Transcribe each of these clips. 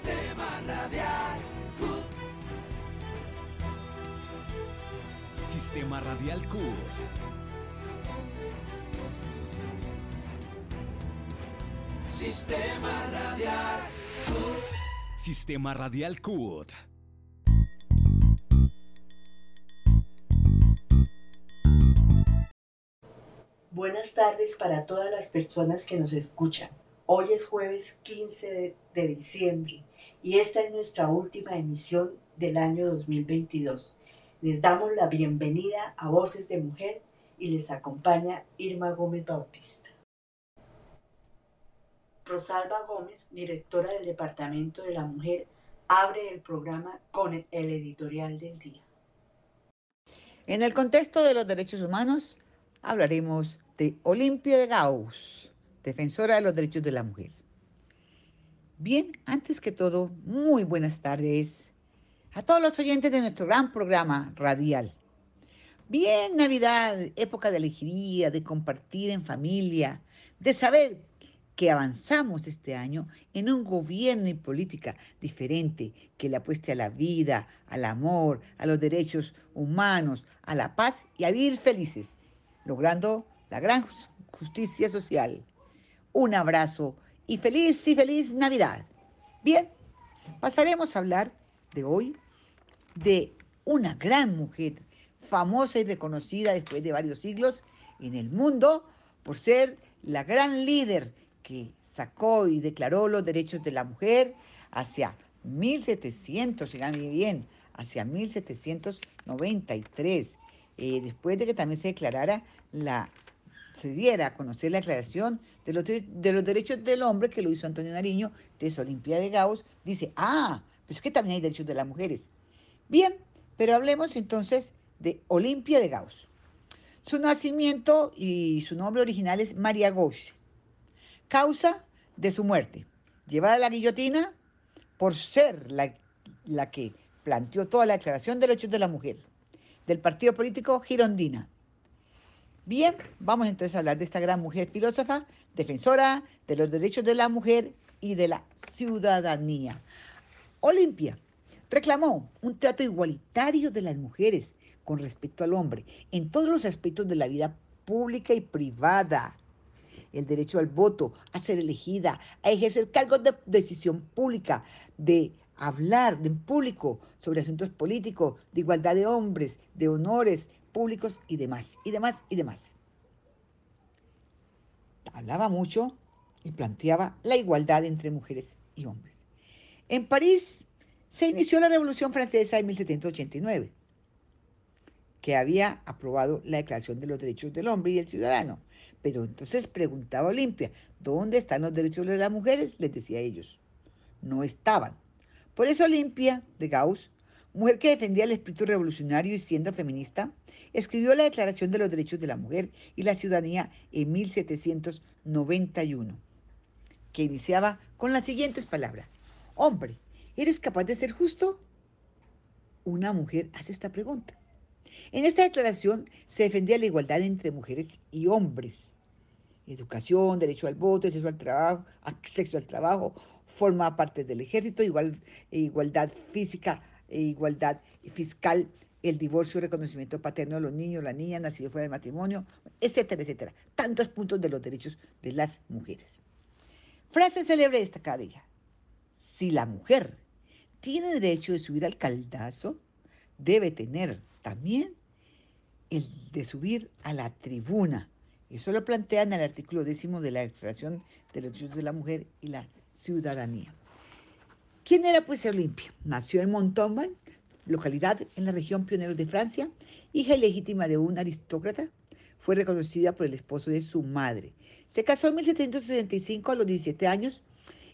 Sistema Radial CUT. Sistema Radial CUT. Sistema Radial CUT. Sistema Radial CUT. Buenas tardes para todas las personas que nos escuchan. Hoy es jueves 15 de, de diciembre y esta es nuestra última emisión del año 2022. Les damos la bienvenida a Voces de Mujer y les acompaña Irma Gómez Bautista. Rosalba Gómez, directora del Departamento de la Mujer, abre el programa con el editorial del día. En el contexto de los derechos humanos, hablaremos de Olimpia de Gauss, defensora de los derechos de la mujer. Bien, antes que todo, muy buenas tardes a todos los oyentes de nuestro gran programa radial. Bien, Navidad, época de alegría, de compartir en familia, de saber que avanzamos este año en un gobierno y política diferente que le apueste a la vida, al amor, a los derechos humanos, a la paz y a vivir felices, logrando la gran justicia social. Un abrazo y feliz y feliz Navidad. Bien, pasaremos a hablar de hoy de una gran mujer, famosa y reconocida después de varios siglos en el mundo por ser la gran líder que sacó y declaró los derechos de la mujer hacia 1700, muy bien, hacia 1793, eh, después de que también se declarara la se diera a conocer la declaración de los, de los derechos del hombre que lo hizo Antonio Nariño, de Olimpia de Gauss, dice, ah, pues es que también hay derechos de las mujeres. Bien, pero hablemos entonces de Olimpia de Gauss. Su nacimiento y su nombre original es María Gauss. Causa de su muerte, llevada a la guillotina por ser la, la que planteó toda la declaración de derechos de la mujer, del partido político Girondina. Bien, vamos entonces a hablar de esta gran mujer filósofa, defensora de los derechos de la mujer y de la ciudadanía. Olimpia reclamó un trato igualitario de las mujeres con respecto al hombre en todos los aspectos de la vida pública y privada. El derecho al voto, a ser elegida, a ejercer cargos de decisión pública, de hablar en público sobre asuntos políticos, de igualdad de hombres, de honores, públicos y demás, y demás, y demás. Hablaba mucho y planteaba la igualdad entre mujeres y hombres. En París se inició la Revolución Francesa en 1789, que había aprobado la Declaración de los Derechos del Hombre y el Ciudadano. Pero entonces preguntaba Olimpia, ¿dónde están los derechos de las mujeres? Les decía a ellos, no estaban. Por eso Olimpia de Gauss mujer que defendía el espíritu revolucionario y siendo feminista, escribió la Declaración de los Derechos de la Mujer y la Ciudadanía en 1791, que iniciaba con las siguientes palabras. Hombre, ¿eres capaz de ser justo? Una mujer hace esta pregunta. En esta declaración se defendía la igualdad entre mujeres y hombres. Educación, derecho al voto, acceso al trabajo, acceso al trabajo, forma parte del ejército, igual, igualdad física, e igualdad fiscal, el divorcio, reconocimiento paterno de los niños, la niña nacido fuera del matrimonio, etcétera, etcétera. Tantos puntos de los derechos de las mujeres. Frase célebre de ella. Si la mujer tiene derecho de subir al caldazo, debe tener también el de subir a la tribuna. Eso lo plantea en el artículo décimo de la Declaración de los Derechos de la Mujer y la Ciudadanía. ¿Quién era pues Olimpia? Nació en Montauban, localidad en la región Pioneros de Francia, hija ilegítima de un aristócrata. Fue reconocida por el esposo de su madre. Se casó en 1765 a los 17 años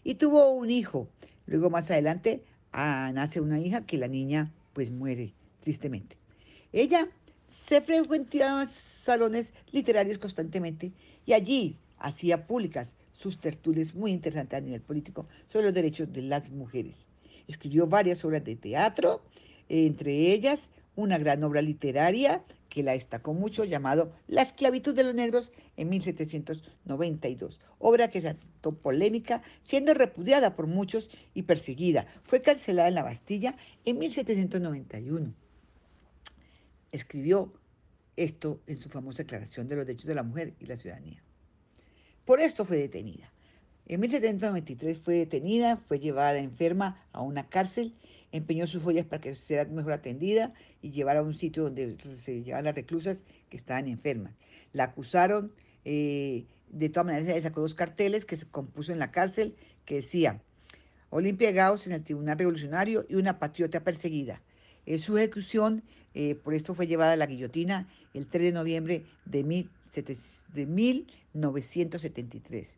y tuvo un hijo. Luego más adelante ah, nace una hija que la niña pues muere tristemente. Ella se frecuentaba salones literarios constantemente y allí hacía públicas sus tertulias muy interesantes a nivel político sobre los derechos de las mujeres. Escribió varias obras de teatro, entre ellas una gran obra literaria que la destacó mucho, llamado La esclavitud de los negros en 1792, obra que se polémica, siendo repudiada por muchos y perseguida. Fue cancelada en la Bastilla en 1791. Escribió esto en su famosa Declaración de los Derechos de la Mujer y la Ciudadanía. Por esto fue detenida. En 1793 fue detenida, fue llevada enferma a una cárcel, empeñó sus joyas para que sea mejor atendida y llevara a un sitio donde se llevaban las reclusas que estaban enfermas. La acusaron, eh, de todas maneras sacó dos carteles que se compuso en la cárcel que decían Olimpia Gauss en el Tribunal Revolucionario y una patriota perseguida. En su ejecución, eh, por esto fue llevada a la guillotina el 3 de noviembre de, de 1973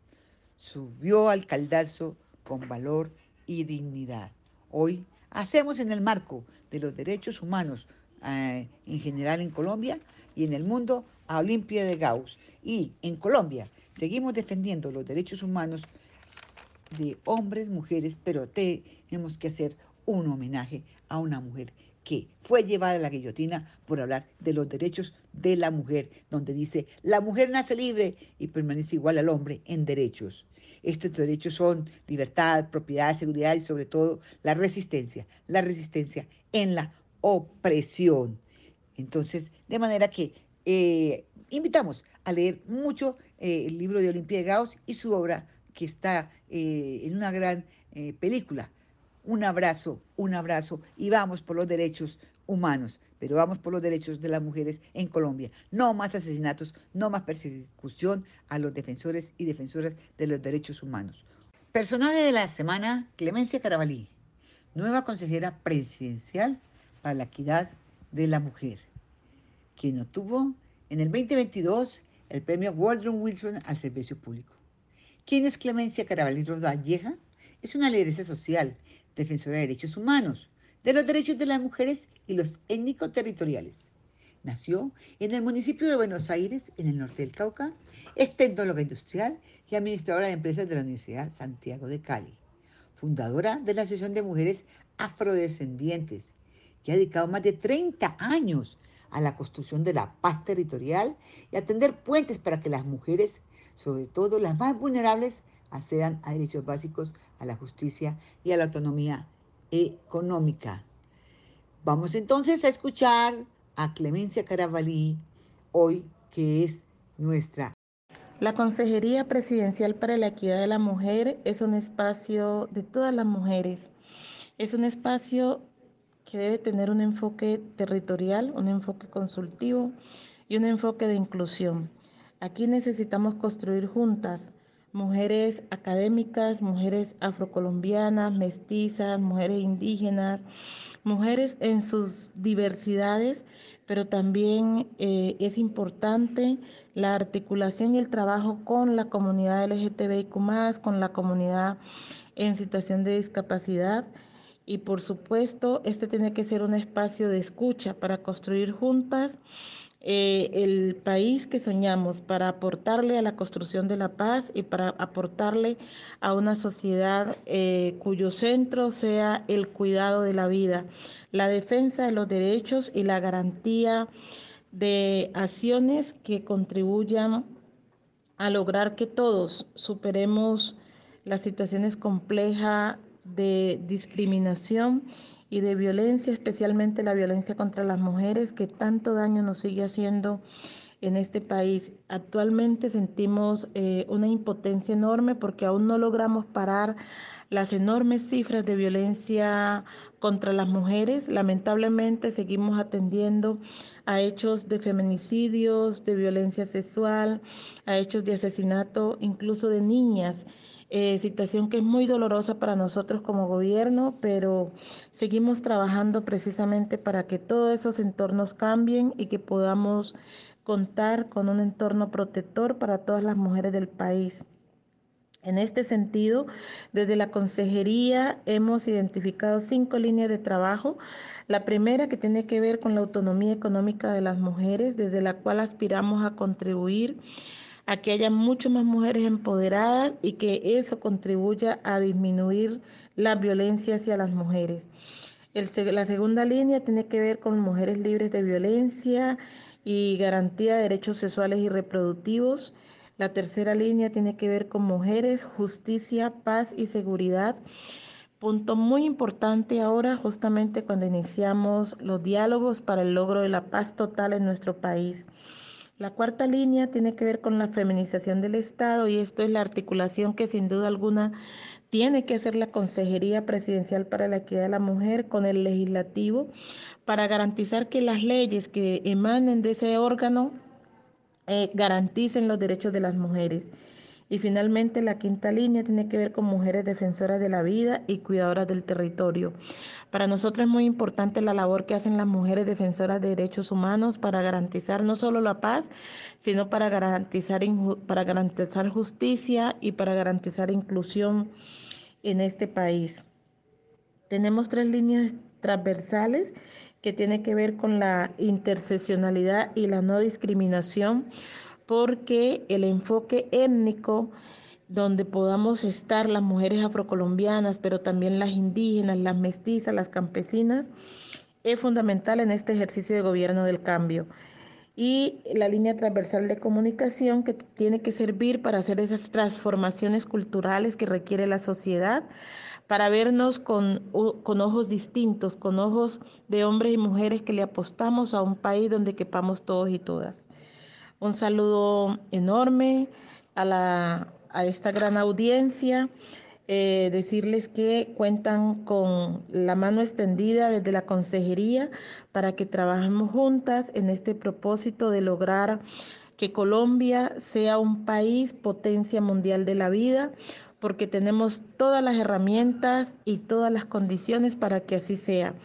subió al caldazo con valor y dignidad. Hoy hacemos en el marco de los derechos humanos eh, en general en Colombia y en el mundo a Olimpia de Gauss. Y en Colombia seguimos defendiendo los derechos humanos de hombres, mujeres, pero tenemos que hacer un homenaje a una mujer que fue llevada a la guillotina por hablar de los derechos de la mujer, donde dice, la mujer nace libre y permanece igual al hombre en derechos. Estos derechos son libertad, propiedad, seguridad y sobre todo la resistencia, la resistencia en la opresión. Entonces, de manera que eh, invitamos a leer mucho eh, el libro de Olimpia de Gauss y su obra que está eh, en una gran película un abrazo, un abrazo y vamos por los derechos humanos, pero vamos por los derechos de las mujeres en Colombia. No más asesinatos, no más persecución a los defensores y defensoras de los derechos humanos. Personaje de la semana, Clemencia Carabalí, nueva consejera presidencial para la equidad de la mujer, quien obtuvo en el 2022 el premio Waldron Wilson al servicio público. ¿Quién es Clemencia Carabalí Rodalleja? Es una lideresa social defensora de derechos humanos, de los derechos de las mujeres y los étnico-territoriales. Nació en el municipio de Buenos Aires, en el norte del Cauca, es tecnóloga industrial y administradora de empresas de la Universidad Santiago de Cali, fundadora de la Asociación de Mujeres Afrodescendientes, que ha dedicado más de 30 años a la construcción de la paz territorial y a tender puentes para que las mujeres, sobre todo las más vulnerables, accedan a derechos básicos, a la justicia y a la autonomía económica. Vamos entonces a escuchar a Clemencia Carabalí hoy, que es nuestra. La Consejería Presidencial para la Equidad de la Mujer es un espacio de todas las mujeres. Es un espacio que debe tener un enfoque territorial, un enfoque consultivo y un enfoque de inclusión. Aquí necesitamos construir juntas mujeres académicas, mujeres afrocolombianas, mestizas, mujeres indígenas, mujeres en sus diversidades, pero también eh, es importante la articulación y el trabajo con la comunidad LGTBIQ, con la comunidad en situación de discapacidad. Y por supuesto, este tiene que ser un espacio de escucha para construir juntas eh, el país que soñamos para aportarle a la construcción de la paz y para aportarle a una sociedad eh, cuyo centro sea el cuidado de la vida, la defensa de los derechos y la garantía de acciones que contribuyan a lograr que todos superemos las situaciones complejas de discriminación y de violencia, especialmente la violencia contra las mujeres, que tanto daño nos sigue haciendo en este país. Actualmente sentimos eh, una impotencia enorme porque aún no logramos parar las enormes cifras de violencia contra las mujeres. Lamentablemente seguimos atendiendo a hechos de feminicidios, de violencia sexual, a hechos de asesinato, incluso de niñas. Eh, situación que es muy dolorosa para nosotros como gobierno, pero seguimos trabajando precisamente para que todos esos entornos cambien y que podamos contar con un entorno protector para todas las mujeres del país. En este sentido, desde la consejería hemos identificado cinco líneas de trabajo. La primera que tiene que ver con la autonomía económica de las mujeres, desde la cual aspiramos a contribuir a que haya mucho más mujeres empoderadas y que eso contribuya a disminuir la violencia hacia las mujeres. la segunda línea tiene que ver con mujeres libres de violencia y garantía de derechos sexuales y reproductivos. La tercera línea tiene que ver con mujeres, justicia, paz y seguridad. Punto muy importante ahora, justamente cuando iniciamos los diálogos para el logro de la paz total en nuestro país. La cuarta línea tiene que ver con la feminización del Estado y esto es la articulación que sin duda alguna tiene que hacer la Consejería Presidencial para la Equidad de la Mujer con el legislativo para garantizar que las leyes que emanen de ese órgano eh, garanticen los derechos de las mujeres. Y finalmente la quinta línea tiene que ver con mujeres defensoras de la vida y cuidadoras del territorio. Para nosotros es muy importante la labor que hacen las mujeres defensoras de derechos humanos para garantizar no solo la paz, sino para garantizar, para garantizar justicia y para garantizar inclusión en este país. Tenemos tres líneas transversales que tienen que ver con la interseccionalidad y la no discriminación porque el enfoque étnico donde podamos estar las mujeres afrocolombianas, pero también las indígenas, las mestizas, las campesinas, es fundamental en este ejercicio de gobierno del cambio. Y la línea transversal de comunicación que tiene que servir para hacer esas transformaciones culturales que requiere la sociedad, para vernos con, con ojos distintos, con ojos de hombres y mujeres que le apostamos a un país donde quepamos todos y todas. Un saludo enorme a, la, a esta gran audiencia. Eh, decirles que cuentan con la mano extendida desde la consejería para que trabajemos juntas en este propósito de lograr que Colombia sea un país potencia mundial de la vida, porque tenemos todas las herramientas y todas las condiciones para que así sea.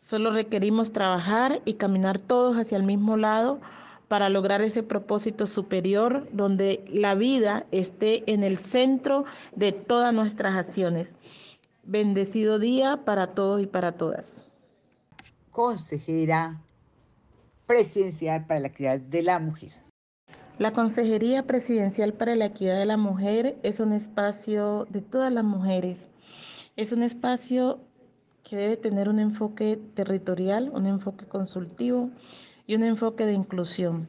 Solo requerimos trabajar y caminar todos hacia el mismo lado para lograr ese propósito superior donde la vida esté en el centro de todas nuestras acciones. Bendecido día para todos y para todas. Consejera presidencial para la equidad de la mujer. La Consejería Presidencial para la Equidad de la Mujer es un espacio de todas las mujeres. Es un espacio que debe tener un enfoque territorial, un enfoque consultivo, y un enfoque de inclusión.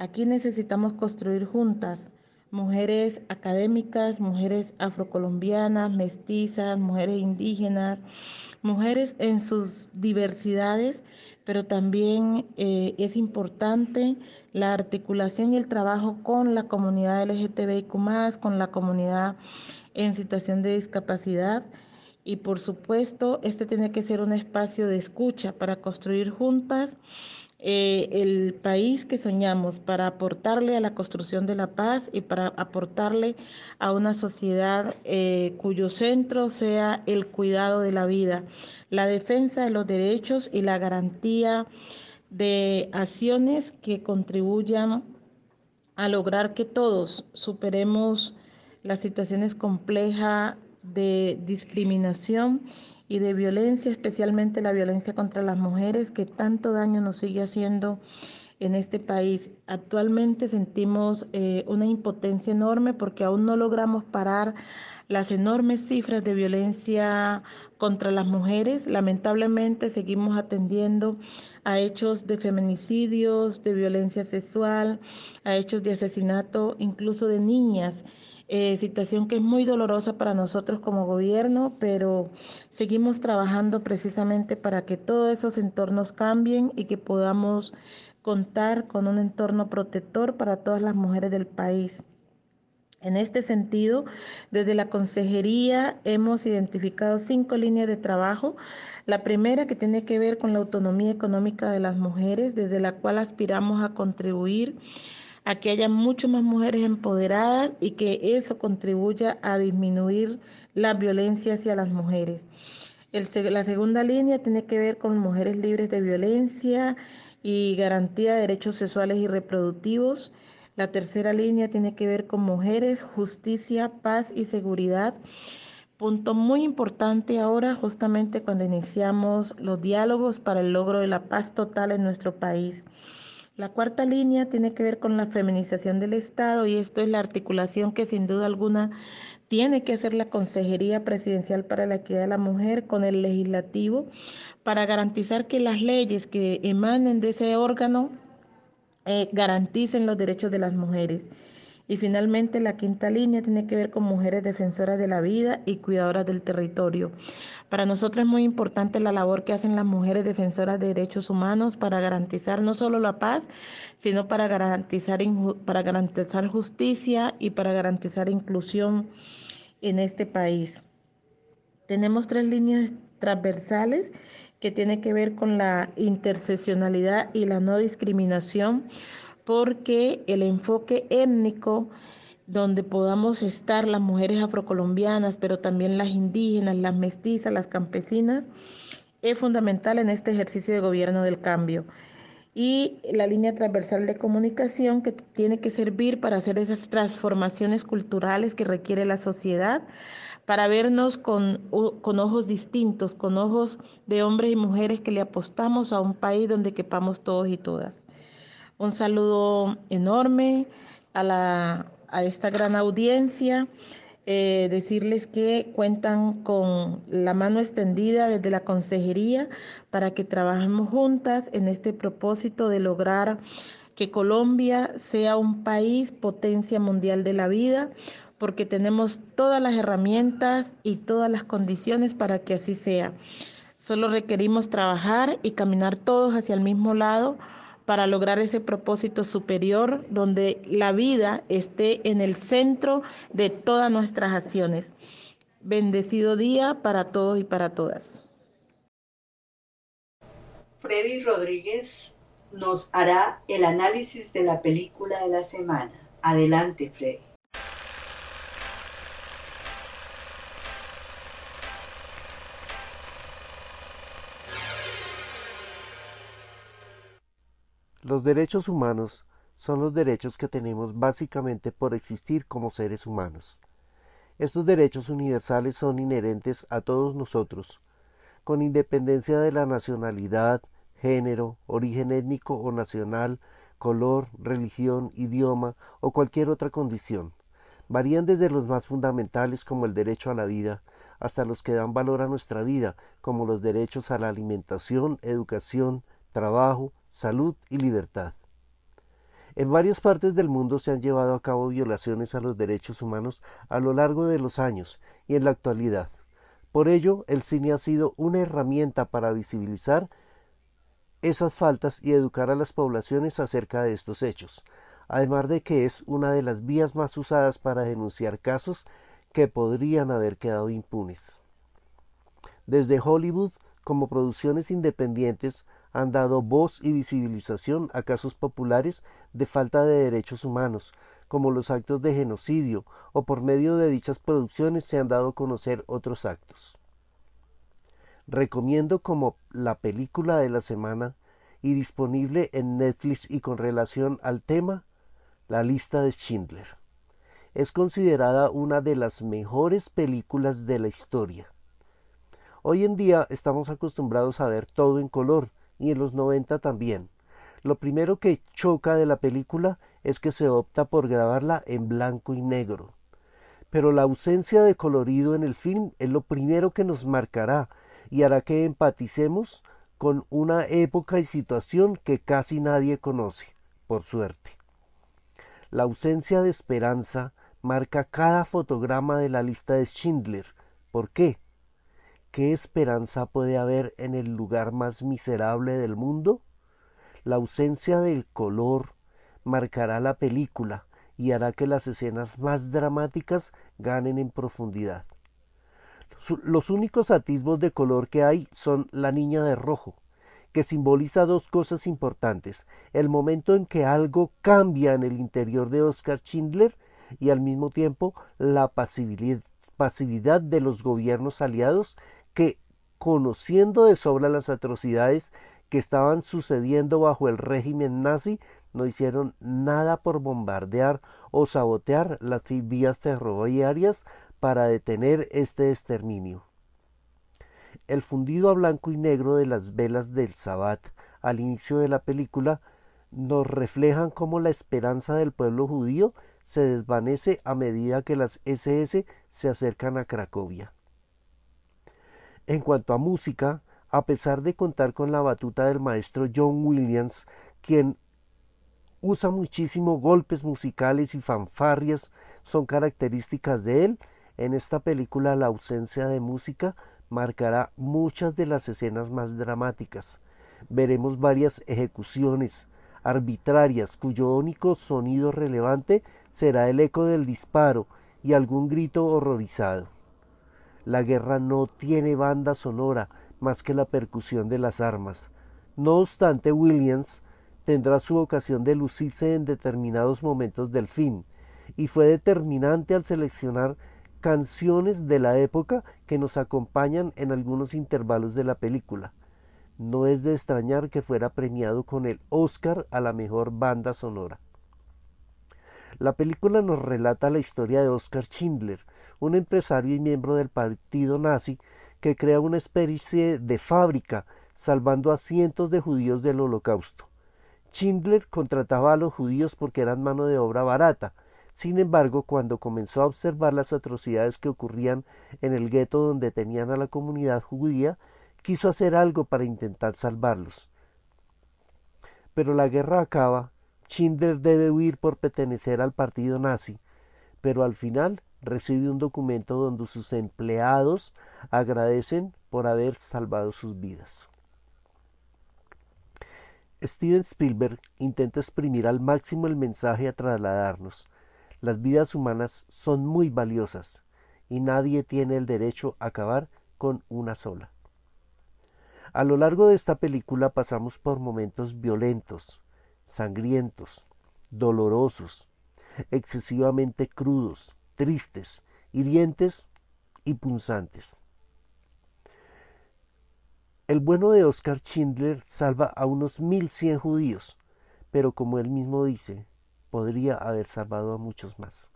Aquí necesitamos construir juntas mujeres académicas, mujeres afrocolombianas, mestizas, mujeres indígenas, mujeres en sus diversidades, pero también eh, es importante la articulación y el trabajo con la comunidad LGTBIQ, con la comunidad en situación de discapacidad. Y por supuesto, este tiene que ser un espacio de escucha para construir juntas eh, el país que soñamos para aportarle a la construcción de la paz y para aportarle a una sociedad eh, cuyo centro sea el cuidado de la vida, la defensa de los derechos y la garantía de acciones que contribuyan a lograr que todos superemos las situaciones complejas de discriminación y de violencia, especialmente la violencia contra las mujeres, que tanto daño nos sigue haciendo en este país. Actualmente sentimos eh, una impotencia enorme porque aún no logramos parar las enormes cifras de violencia contra las mujeres. Lamentablemente seguimos atendiendo a hechos de feminicidios, de violencia sexual, a hechos de asesinato, incluso de niñas. Eh, situación que es muy dolorosa para nosotros como gobierno, pero seguimos trabajando precisamente para que todos esos entornos cambien y que podamos contar con un entorno protector para todas las mujeres del país. En este sentido, desde la consejería hemos identificado cinco líneas de trabajo. La primera que tiene que ver con la autonomía económica de las mujeres, desde la cual aspiramos a contribuir a que haya muchas más mujeres empoderadas y que eso contribuya a disminuir la violencia hacia las mujeres. la segunda línea tiene que ver con mujeres libres de violencia y garantía de derechos sexuales y reproductivos. La tercera línea tiene que ver con mujeres, justicia, paz y seguridad. Punto muy importante ahora, justamente cuando iniciamos los diálogos para el logro de la paz total en nuestro país. La cuarta línea tiene que ver con la feminización del Estado y esto es la articulación que sin duda alguna tiene que hacer la Consejería Presidencial para la Equidad de la Mujer con el legislativo para garantizar que las leyes que emanen de ese órgano eh, garanticen los derechos de las mujeres. Y finalmente la quinta línea tiene que ver con mujeres defensoras de la vida y cuidadoras del territorio. Para nosotros es muy importante la labor que hacen las mujeres defensoras de derechos humanos para garantizar no solo la paz, sino para garantizar, para garantizar justicia y para garantizar inclusión en este país. Tenemos tres líneas transversales que tienen que ver con la interseccionalidad y la no discriminación porque el enfoque étnico donde podamos estar las mujeres afrocolombianas, pero también las indígenas, las mestizas, las campesinas, es fundamental en este ejercicio de gobierno del cambio. Y la línea transversal de comunicación que tiene que servir para hacer esas transformaciones culturales que requiere la sociedad, para vernos con, ojos distintos, con ojos de hombres y mujeres que le apostamos a un país donde quepamos todos y todas. Un saludo enorme a, la, a esta gran audiencia. Eh, decirles que cuentan con la mano extendida desde la consejería para que trabajemos juntas en este propósito de lograr que Colombia sea un país potencia mundial de la vida, porque tenemos todas las herramientas y todas las condiciones para que así sea. Solo requerimos trabajar y caminar todos hacia el mismo lado para lograr ese propósito superior donde la vida esté en el centro de todas nuestras acciones. Bendecido día para todos y para todas. Freddy Rodríguez nos hará el análisis de la película de la semana. Adelante, Freddy. Los derechos humanos son los derechos que tenemos básicamente por existir como seres humanos. Estos derechos universales son inherentes a todos nosotros, con independencia de la nacionalidad, género, origen étnico o nacional, color, religión, idioma o cualquier otra condición. Varían desde los más fundamentales como el derecho a la vida, hasta los que dan valor a nuestra vida, como los derechos a la alimentación, educación, trabajo, salud y libertad. En varias partes del mundo se han llevado a cabo violaciones a los derechos humanos a lo largo de los años y en la actualidad. Por ello, el cine ha sido una herramienta para visibilizar esas faltas y educar a las poblaciones acerca de estos hechos, además de que es una de las vías más usadas para denunciar casos que podrían haber quedado impunes. Desde Hollywood, como producciones independientes, han dado voz y visibilización a casos populares de falta de derechos humanos, como los actos de genocidio, o por medio de dichas producciones se han dado a conocer otros actos. Recomiendo como la película de la semana y disponible en Netflix y con relación al tema, La lista de Schindler. Es considerada una de las mejores películas de la historia. Hoy en día estamos acostumbrados a ver todo en color, y en los 90 también. Lo primero que choca de la película es que se opta por grabarla en blanco y negro. Pero la ausencia de colorido en el film es lo primero que nos marcará y hará que empaticemos con una época y situación que casi nadie conoce, por suerte. La ausencia de esperanza marca cada fotograma de la lista de Schindler. ¿Por qué? ¿Qué esperanza puede haber en el lugar más miserable del mundo? La ausencia del color marcará la película y hará que las escenas más dramáticas ganen en profundidad. Los únicos atisbos de color que hay son la niña de rojo, que simboliza dos cosas importantes, el momento en que algo cambia en el interior de Oscar Schindler y al mismo tiempo la pasividad de los gobiernos aliados que, conociendo de sobra las atrocidades que estaban sucediendo bajo el régimen nazi, no hicieron nada por bombardear o sabotear las vías ferroviarias para detener este exterminio. El fundido a blanco y negro de las velas del Sabbat al inicio de la película nos reflejan cómo la esperanza del pueblo judío se desvanece a medida que las SS se acercan a Cracovia. En cuanto a música, a pesar de contar con la batuta del maestro John Williams, quien usa muchísimo golpes musicales y fanfarrias, son características de él, en esta película la ausencia de música marcará muchas de las escenas más dramáticas. Veremos varias ejecuciones arbitrarias cuyo único sonido relevante será el eco del disparo y algún grito horrorizado. La guerra no tiene banda sonora más que la percusión de las armas. No obstante, Williams tendrá su ocasión de lucirse en determinados momentos del film, y fue determinante al seleccionar canciones de la época que nos acompañan en algunos intervalos de la película. No es de extrañar que fuera premiado con el Oscar a la mejor banda sonora. La película nos relata la historia de Oscar Schindler, un empresario y miembro del partido nazi que crea una especie de fábrica salvando a cientos de judíos del holocausto. Schindler contrataba a los judíos porque eran mano de obra barata, sin embargo, cuando comenzó a observar las atrocidades que ocurrían en el gueto donde tenían a la comunidad judía, quiso hacer algo para intentar salvarlos. Pero la guerra acaba, Schindler debe huir por pertenecer al partido nazi, pero al final recibe un documento donde sus empleados agradecen por haber salvado sus vidas. Steven Spielberg intenta exprimir al máximo el mensaje a trasladarnos, las vidas humanas son muy valiosas y nadie tiene el derecho a acabar con una sola. A lo largo de esta película pasamos por momentos violentos, sangrientos, dolorosos, excesivamente crudos, tristes, hirientes y punzantes. El bueno de Oscar Schindler salva a unos mil cien judíos, pero como él mismo dice, podría haber salvado a muchos más.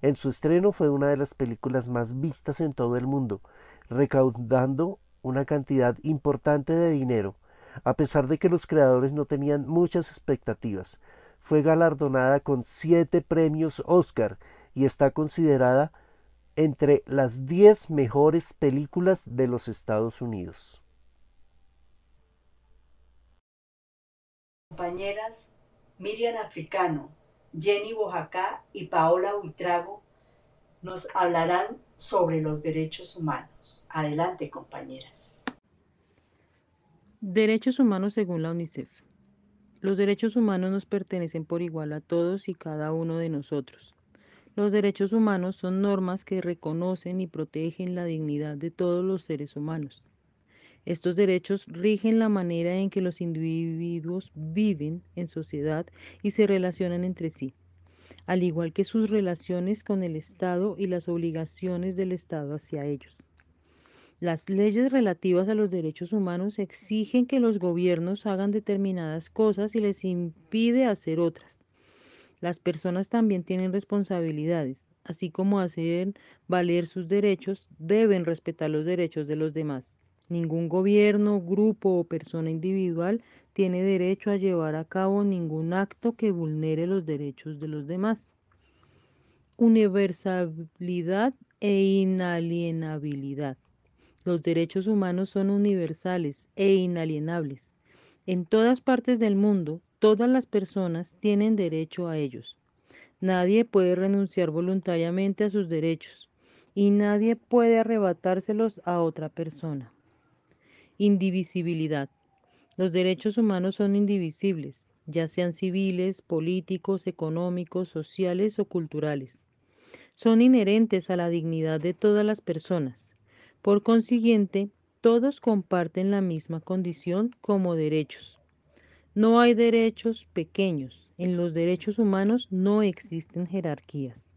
En su estreno fue una de las películas más vistas en todo el mundo, recaudando una cantidad importante de dinero, a pesar de que los creadores no tenían muchas expectativas. Fue galardonada con siete premios Oscar y está considerada entre las diez mejores películas de los Estados Unidos. Compañeras, Miriam Africano, Jenny Bojacá y Paola Buitrago nos hablarán sobre los derechos humanos. Adelante, compañeras. Derechos humanos según la UNICEF. Los derechos humanos nos pertenecen por igual a todos y cada uno de nosotros. Los derechos humanos son normas que reconocen y protegen la dignidad de todos los seres humanos. Estos derechos rigen la manera en que los individuos viven en sociedad y se relacionan entre sí, al igual que sus relaciones con el Estado y las obligaciones del Estado hacia ellos. Las leyes relativas a los derechos humanos exigen que los gobiernos hagan determinadas cosas y les impide hacer otras. Las personas también tienen responsabilidades, así como hacer valer sus derechos, deben respetar los derechos de los demás. Ningún gobierno, grupo o persona individual tiene derecho a llevar a cabo ningún acto que vulnere los derechos de los demás. Universalidad e inalienabilidad. Los derechos humanos son universales e inalienables. En todas partes del mundo, todas las personas tienen derecho a ellos. Nadie puede renunciar voluntariamente a sus derechos y nadie puede arrebatárselos a otra persona. Indivisibilidad. Los derechos humanos son indivisibles, ya sean civiles, políticos, económicos, sociales o culturales. Son inherentes a la dignidad de todas las personas. Por consiguiente, todos comparten la misma condición como derechos. No hay derechos pequeños. En los derechos humanos no existen jerarquías.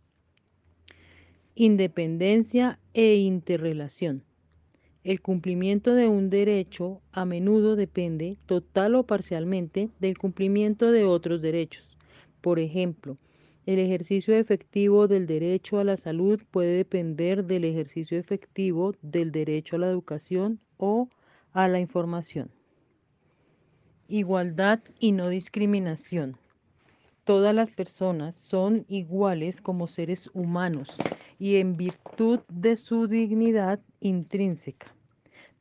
Independencia e interrelación. El cumplimiento de un derecho a menudo depende, total o parcialmente, del cumplimiento de otros derechos. Por ejemplo, el ejercicio efectivo del derecho a la salud puede depender del ejercicio efectivo del derecho a la educación o a la información. Igualdad y no discriminación. Todas las personas son iguales como seres humanos y en virtud de su dignidad intrínseca.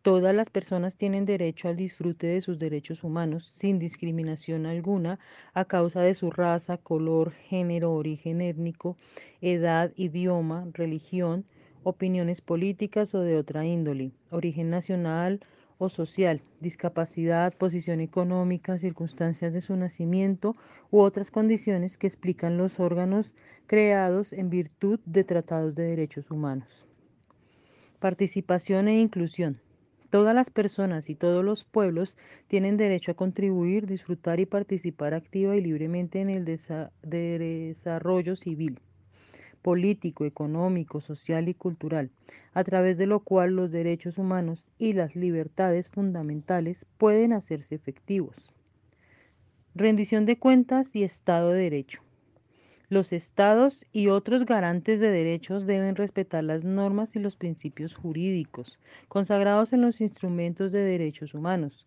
Todas las personas tienen derecho al disfrute de sus derechos humanos sin discriminación alguna a causa de su raza, color, género, origen étnico, edad, idioma, religión, opiniones políticas o de otra índole, origen nacional o social, discapacidad, posición económica, circunstancias de su nacimiento u otras condiciones que explican los órganos creados en virtud de tratados de derechos humanos. Participación e inclusión. Todas las personas y todos los pueblos tienen derecho a contribuir, disfrutar y participar activa y libremente en el desarrollo civil, político, económico, social y cultural, a través de lo cual los derechos humanos y las libertades fundamentales pueden hacerse efectivos. Rendición de cuentas y Estado de Derecho. Los estados y otros garantes de derechos deben respetar las normas y los principios jurídicos consagrados en los instrumentos de derechos humanos.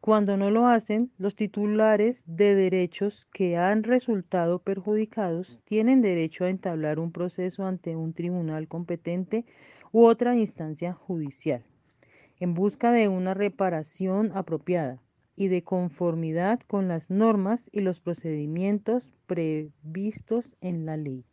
Cuando no lo hacen, los titulares de derechos que han resultado perjudicados tienen derecho a entablar un proceso ante un tribunal competente u otra instancia judicial en busca de una reparación apropiada y de conformidad con las normas y los procedimientos previstos en la ley.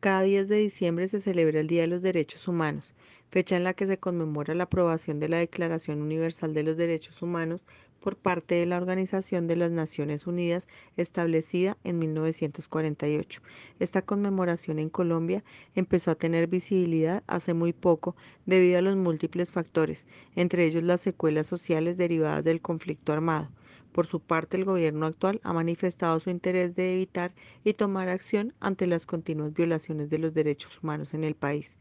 Cada 10 de diciembre se celebra el Día de los Derechos Humanos, fecha en la que se conmemora la aprobación de la Declaración Universal de los Derechos Humanos por parte de la Organización de las Naciones Unidas establecida en 1948. Esta conmemoración en Colombia empezó a tener visibilidad hace muy poco debido a los múltiples factores, entre ellos las secuelas sociales derivadas del conflicto armado. Por su parte, el gobierno actual ha manifestado su interés de evitar y tomar acción ante las continuas violaciones de los derechos humanos en el país.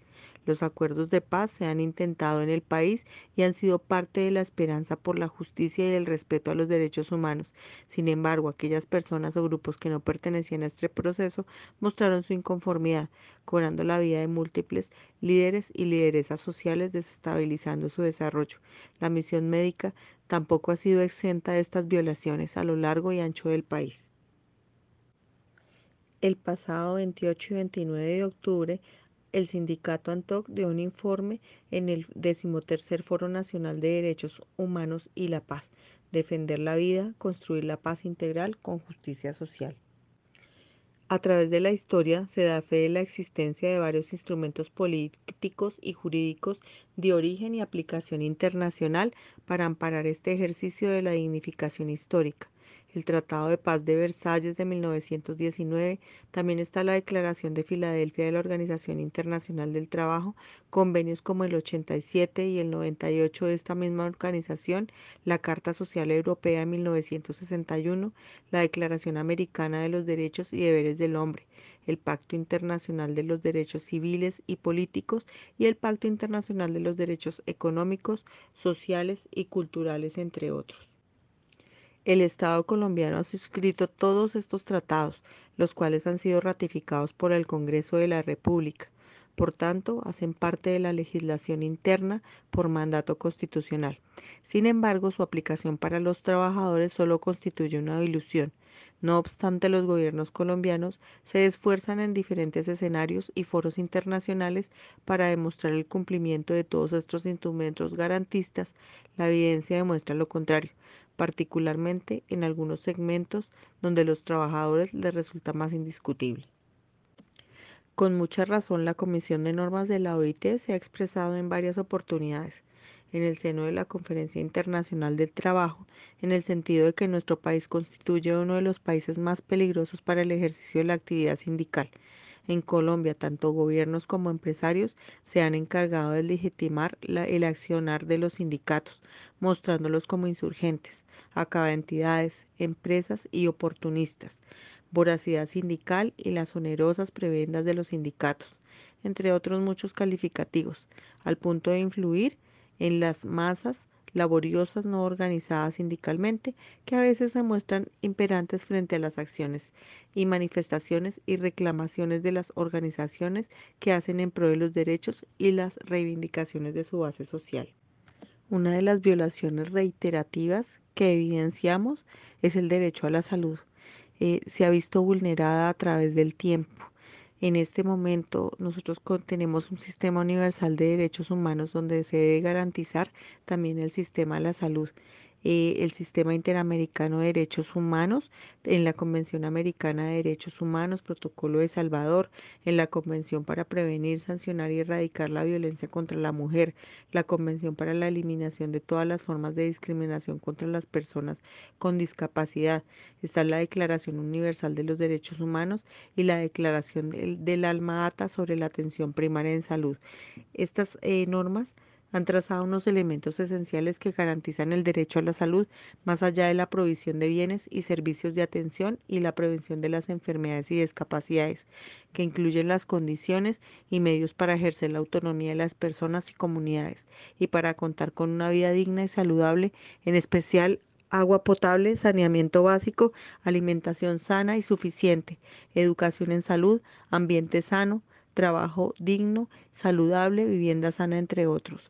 Los acuerdos de paz se han intentado en el país y han sido parte de la esperanza por la justicia y el respeto a los derechos humanos. Sin embargo, aquellas personas o grupos que no pertenecían a este proceso mostraron su inconformidad, cobrando la vida de múltiples líderes y lideresas sociales, desestabilizando su desarrollo. La misión médica tampoco ha sido exenta de estas violaciones a lo largo y ancho del país. El pasado 28 y 29 de octubre, el sindicato ANTOC dio un informe en el decimotercer Foro Nacional de Derechos Humanos y la Paz, defender la vida, construir la paz integral con justicia social. A través de la historia se da fe de la existencia de varios instrumentos políticos y jurídicos de origen y aplicación internacional para amparar este ejercicio de la dignificación histórica el Tratado de Paz de Versalles de 1919, también está la Declaración de Filadelfia de la Organización Internacional del Trabajo, convenios como el 87 y el 98 de esta misma organización, la Carta Social Europea de 1961, la Declaración Americana de los Derechos y Deberes del Hombre, el Pacto Internacional de los Derechos Civiles y Políticos y el Pacto Internacional de los Derechos Económicos, Sociales y Culturales, entre otros. El Estado colombiano ha suscrito todos estos tratados, los cuales han sido ratificados por el Congreso de la República. Por tanto, hacen parte de la legislación interna por mandato constitucional. Sin embargo, su aplicación para los trabajadores solo constituye una ilusión. No obstante, los gobiernos colombianos se esfuerzan en diferentes escenarios y foros internacionales para demostrar el cumplimiento de todos estos instrumentos garantistas. La evidencia demuestra lo contrario particularmente en algunos segmentos donde los trabajadores les resulta más indiscutible. Con mucha razón, la Comisión de Normas de la OIT se ha expresado en varias oportunidades en el seno de la Conferencia Internacional del Trabajo, en el sentido de que nuestro país constituye uno de los países más peligrosos para el ejercicio de la actividad sindical, en Colombia, tanto gobiernos como empresarios se han encargado de legitimar el accionar de los sindicatos, mostrándolos como insurgentes, entidades, empresas y oportunistas, voracidad sindical y las onerosas prebendas de los sindicatos, entre otros muchos calificativos, al punto de influir en las masas laboriosas no organizadas sindicalmente que a veces se muestran imperantes frente a las acciones y manifestaciones y reclamaciones de las organizaciones que hacen en pro de los derechos y las reivindicaciones de su base social. Una de las violaciones reiterativas que evidenciamos es el derecho a la salud. Eh, se ha visto vulnerada a través del tiempo En este momento nosotros tenemos un sistema universal de derechos humanos donde se debe garantizar también el sistema de la salud. Eh, el Sistema Interamericano de Derechos Humanos, en la Convención Americana de Derechos Humanos, Protocolo de Salvador, en la Convención para Prevenir, Sancionar y Erradicar la Violencia contra la Mujer, la Convención para la Eliminación de todas las formas de discriminación contra las personas con discapacidad. Está la Declaración Universal de los Derechos Humanos y la Declaración del, Alma Ata sobre la atención primaria en salud. Estas eh, normas han trazado unos elementos esenciales que garantizan el derecho a la salud, más allá de la provisión de bienes y servicios de atención y la prevención de las enfermedades y discapacidades, que incluyen las condiciones y medios para ejercer la autonomía de las personas y comunidades, y para contar con una vida digna y saludable, en especial agua potable, saneamiento básico, alimentación sana y suficiente, educación en salud, ambiente sano, trabajo digno, saludable, vivienda sana, entre otros.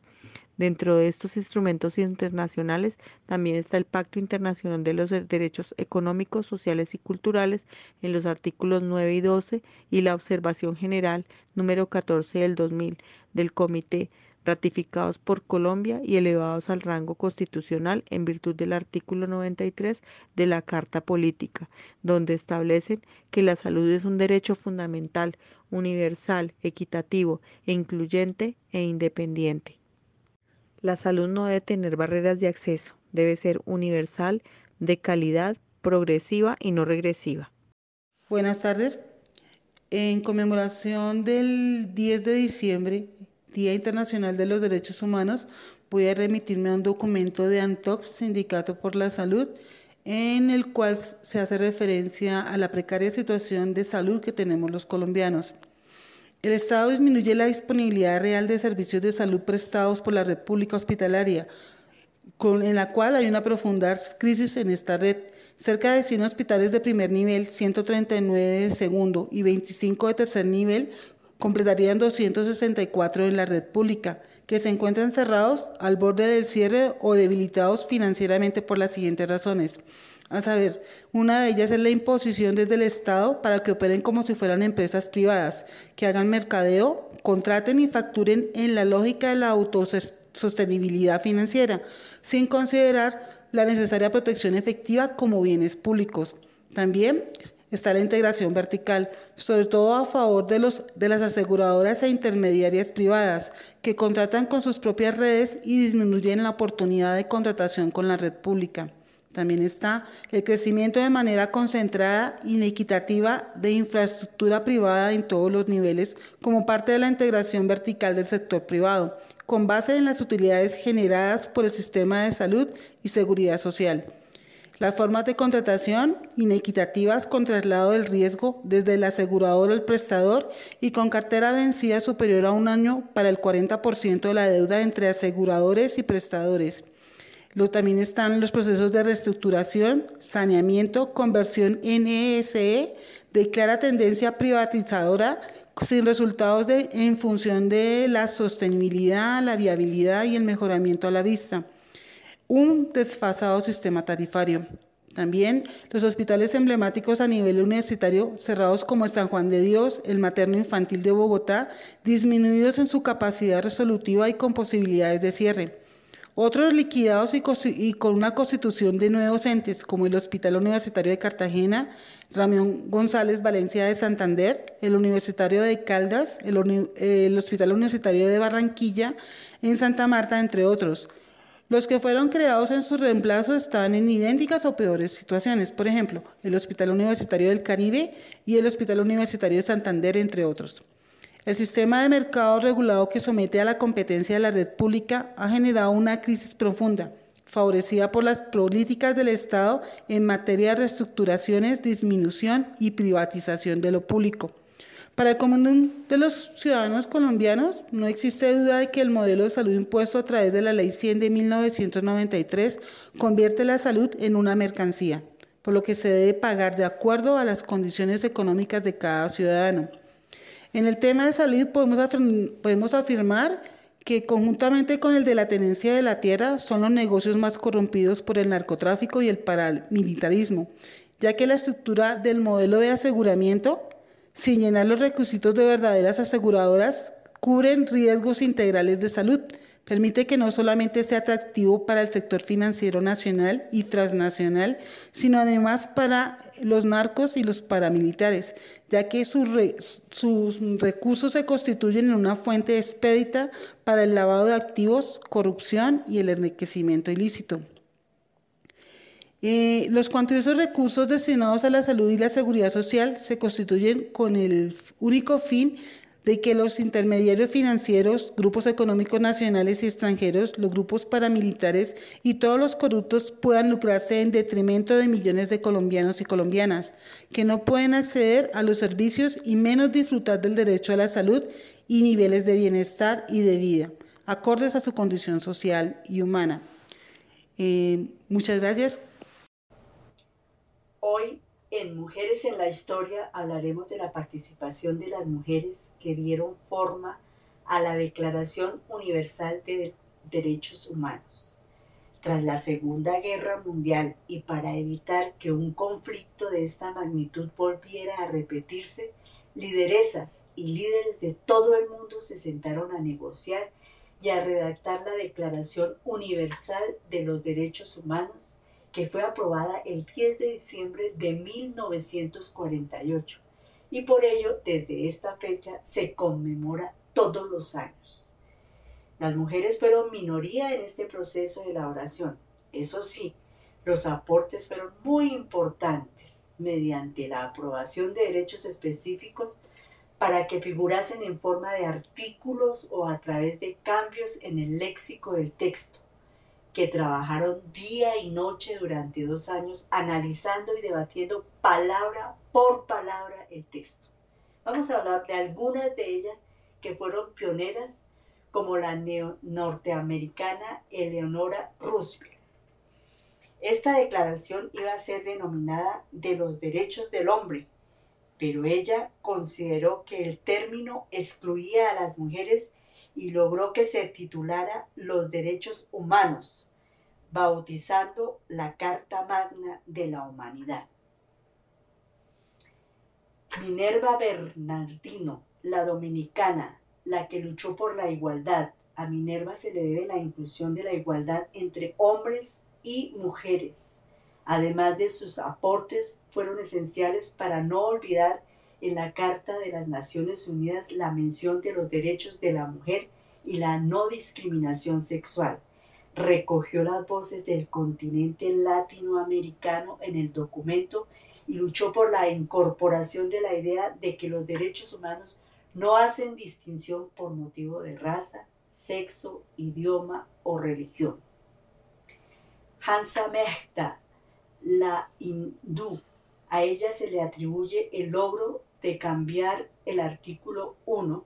Dentro de estos instrumentos internacionales también está el Pacto Internacional de los Derechos Económicos, Sociales y Culturales en los artículos 9 y 12 y la Observación General número 14 del 2000 del Comité ratificados por Colombia y elevados al rango constitucional en virtud del artículo 93 de la Carta Política, donde establecen que la salud es un derecho fundamental, universal, equitativo incluyente e independiente. La salud no debe tener barreras de acceso, debe ser universal, de calidad, progresiva y no regresiva. Buenas tardes. En conmemoración del 10 de diciembre, Día Internacional de los Derechos Humanos, voy a remitirme a un documento de ANTOC, Sindicato por la Salud, en el cual se hace referencia a la precaria situación de salud que tenemos los colombianos. El Estado disminuye la disponibilidad real de servicios de salud prestados por la República Hospitalaria, en la cual hay una profunda crisis en esta red. Cerca de 100 hospitales de primer nivel, 139 de segundo y 25 de tercer nivel completarían 264 en la red pública, que se encuentran cerrados al borde del cierre o debilitados financieramente por las siguientes razones. A saber, una de ellas es la imposición desde el Estado para que operen como si fueran empresas privadas, que hagan mercadeo, contraten y facturen en la lógica de la autosostenibilidad financiera, sin considerar la necesaria protección efectiva como bienes públicos. También está la integración vertical, sobre todo a favor de, las aseguradoras e intermediarias privadas que contratan con sus propias redes y disminuyen la oportunidad de contratación con la red pública. También está el crecimiento de manera concentrada, inequitativa de infraestructura privada en todos los niveles como parte de la integración vertical del sector privado, con base en las utilidades generadas por el sistema de salud y seguridad social. Las formas de contratación inequitativas con traslado del riesgo desde el asegurador al prestador y con cartera vencida superior a un año para el 40% de la deuda entre aseguradores y prestadores. Luego también están los procesos de reestructuración, saneamiento, conversión en ESE de clara tendencia privatizadora sin resultados en función de la sostenibilidad, la viabilidad y el mejoramiento a la vista un desfasado sistema tarifario. También los hospitales emblemáticos a nivel universitario, cerrados como el San Juan de Dios, el Materno Infantil de Bogotá, disminuidos en su capacidad resolutiva y con posibilidades de cierre. Otros liquidados y, con una constitución de nuevos entes, como el Hospital Universitario de Cartagena, Ramión González Valencia de Santander, el Universitario de Caldas, el Hospital Universitario de Barranquilla, en Santa Marta, entre otros. Los que fueron creados en su reemplazo están en idénticas o peores situaciones, por ejemplo, el Hospital Universitario del Caribe y el Hospital Universitario de Santander, entre otros. El sistema de mercado regulado que somete a la competencia de la red pública ha generado una crisis profunda, favorecida por las políticas del Estado en materia de reestructuraciones, disminución y privatización de lo público. Para el común de los ciudadanos colombianos, no existe duda de que el modelo de salud impuesto a través de la Ley 100 de 1993 convierte la salud en una mercancía, por lo que se debe pagar de acuerdo a las condiciones económicas de cada ciudadano. En el tema de salud podemos, podemos afirmar que conjuntamente con el de la tenencia de la tierra son los negocios más corrompidos por el narcotráfico y el paramilitarismo, ya que la estructura del modelo de aseguramiento sin llenar los requisitos de verdaderas aseguradoras, cubren riesgos integrales de salud. Permite que no solamente sea atractivo para el sector financiero nacional y transnacional, sino además para los narcos y los paramilitares, ya que sus, sus recursos se constituyen en una fuente expedita para el lavado de activos, corrupción y el enriquecimiento ilícito. Los cuantiosos recursos destinados a la salud y la seguridad social se constituyen con el único fin de que los intermediarios financieros, grupos económicos nacionales y extranjeros, los grupos paramilitares y todos los corruptos puedan lucrarse en detrimento de millones de colombianos y colombianas, que no pueden acceder a los servicios y menos disfrutar del derecho a la salud y niveles de bienestar y de vida, acordes a su condición social y humana. Eh, muchas gracias. Hoy en Mujeres en la Historia hablaremos de la participación de las mujeres que dieron forma a la Declaración Universal de Derechos Humanos. Tras la Segunda Guerra Mundial y para evitar que un conflicto de esta magnitud volviera a repetirse, lideresas y líderes de todo el mundo se sentaron a negociar y a redactar la Declaración Universal de los Derechos Humanos que fue aprobada el 10 de diciembre de 1948 y por ello desde esta fecha se conmemora todos los años. Las mujeres fueron minoría en este proceso de elaboración. Eso sí, los aportes fueron muy importantes mediante la aprobación de derechos específicos para que figurasen en forma de artículos o a través de cambios en el léxico del texto que trabajaron día y noche durante dos años analizando y debatiendo palabra por palabra el texto. Vamos a hablar de algunas de ellas que fueron pioneras, como la norteamericana Eleonora Roosevelt. Esta declaración iba a ser denominada de los derechos del hombre, pero ella consideró que el término excluía a las mujeres y logró que se titulara Los Derechos Humanos, bautizando la Carta Magna de la Humanidad. Minerva Bernardino, la dominicana, la que luchó por la igualdad. A Minerva se le debe la inclusión de la igualdad entre hombres y mujeres. Además de sus aportes, fueron esenciales para no olvidar en la Carta de las Naciones Unidas la mención de los derechos de la mujer y la no discriminación sexual recogió las voces del continente latinoamericano en el documento y luchó por la incorporación de la idea de que los derechos humanos no hacen distinción por motivo de raza, sexo, idioma o religión. Hansa Mehta, la hindú, a ella se le atribuye el logro de cambiar el artículo 1,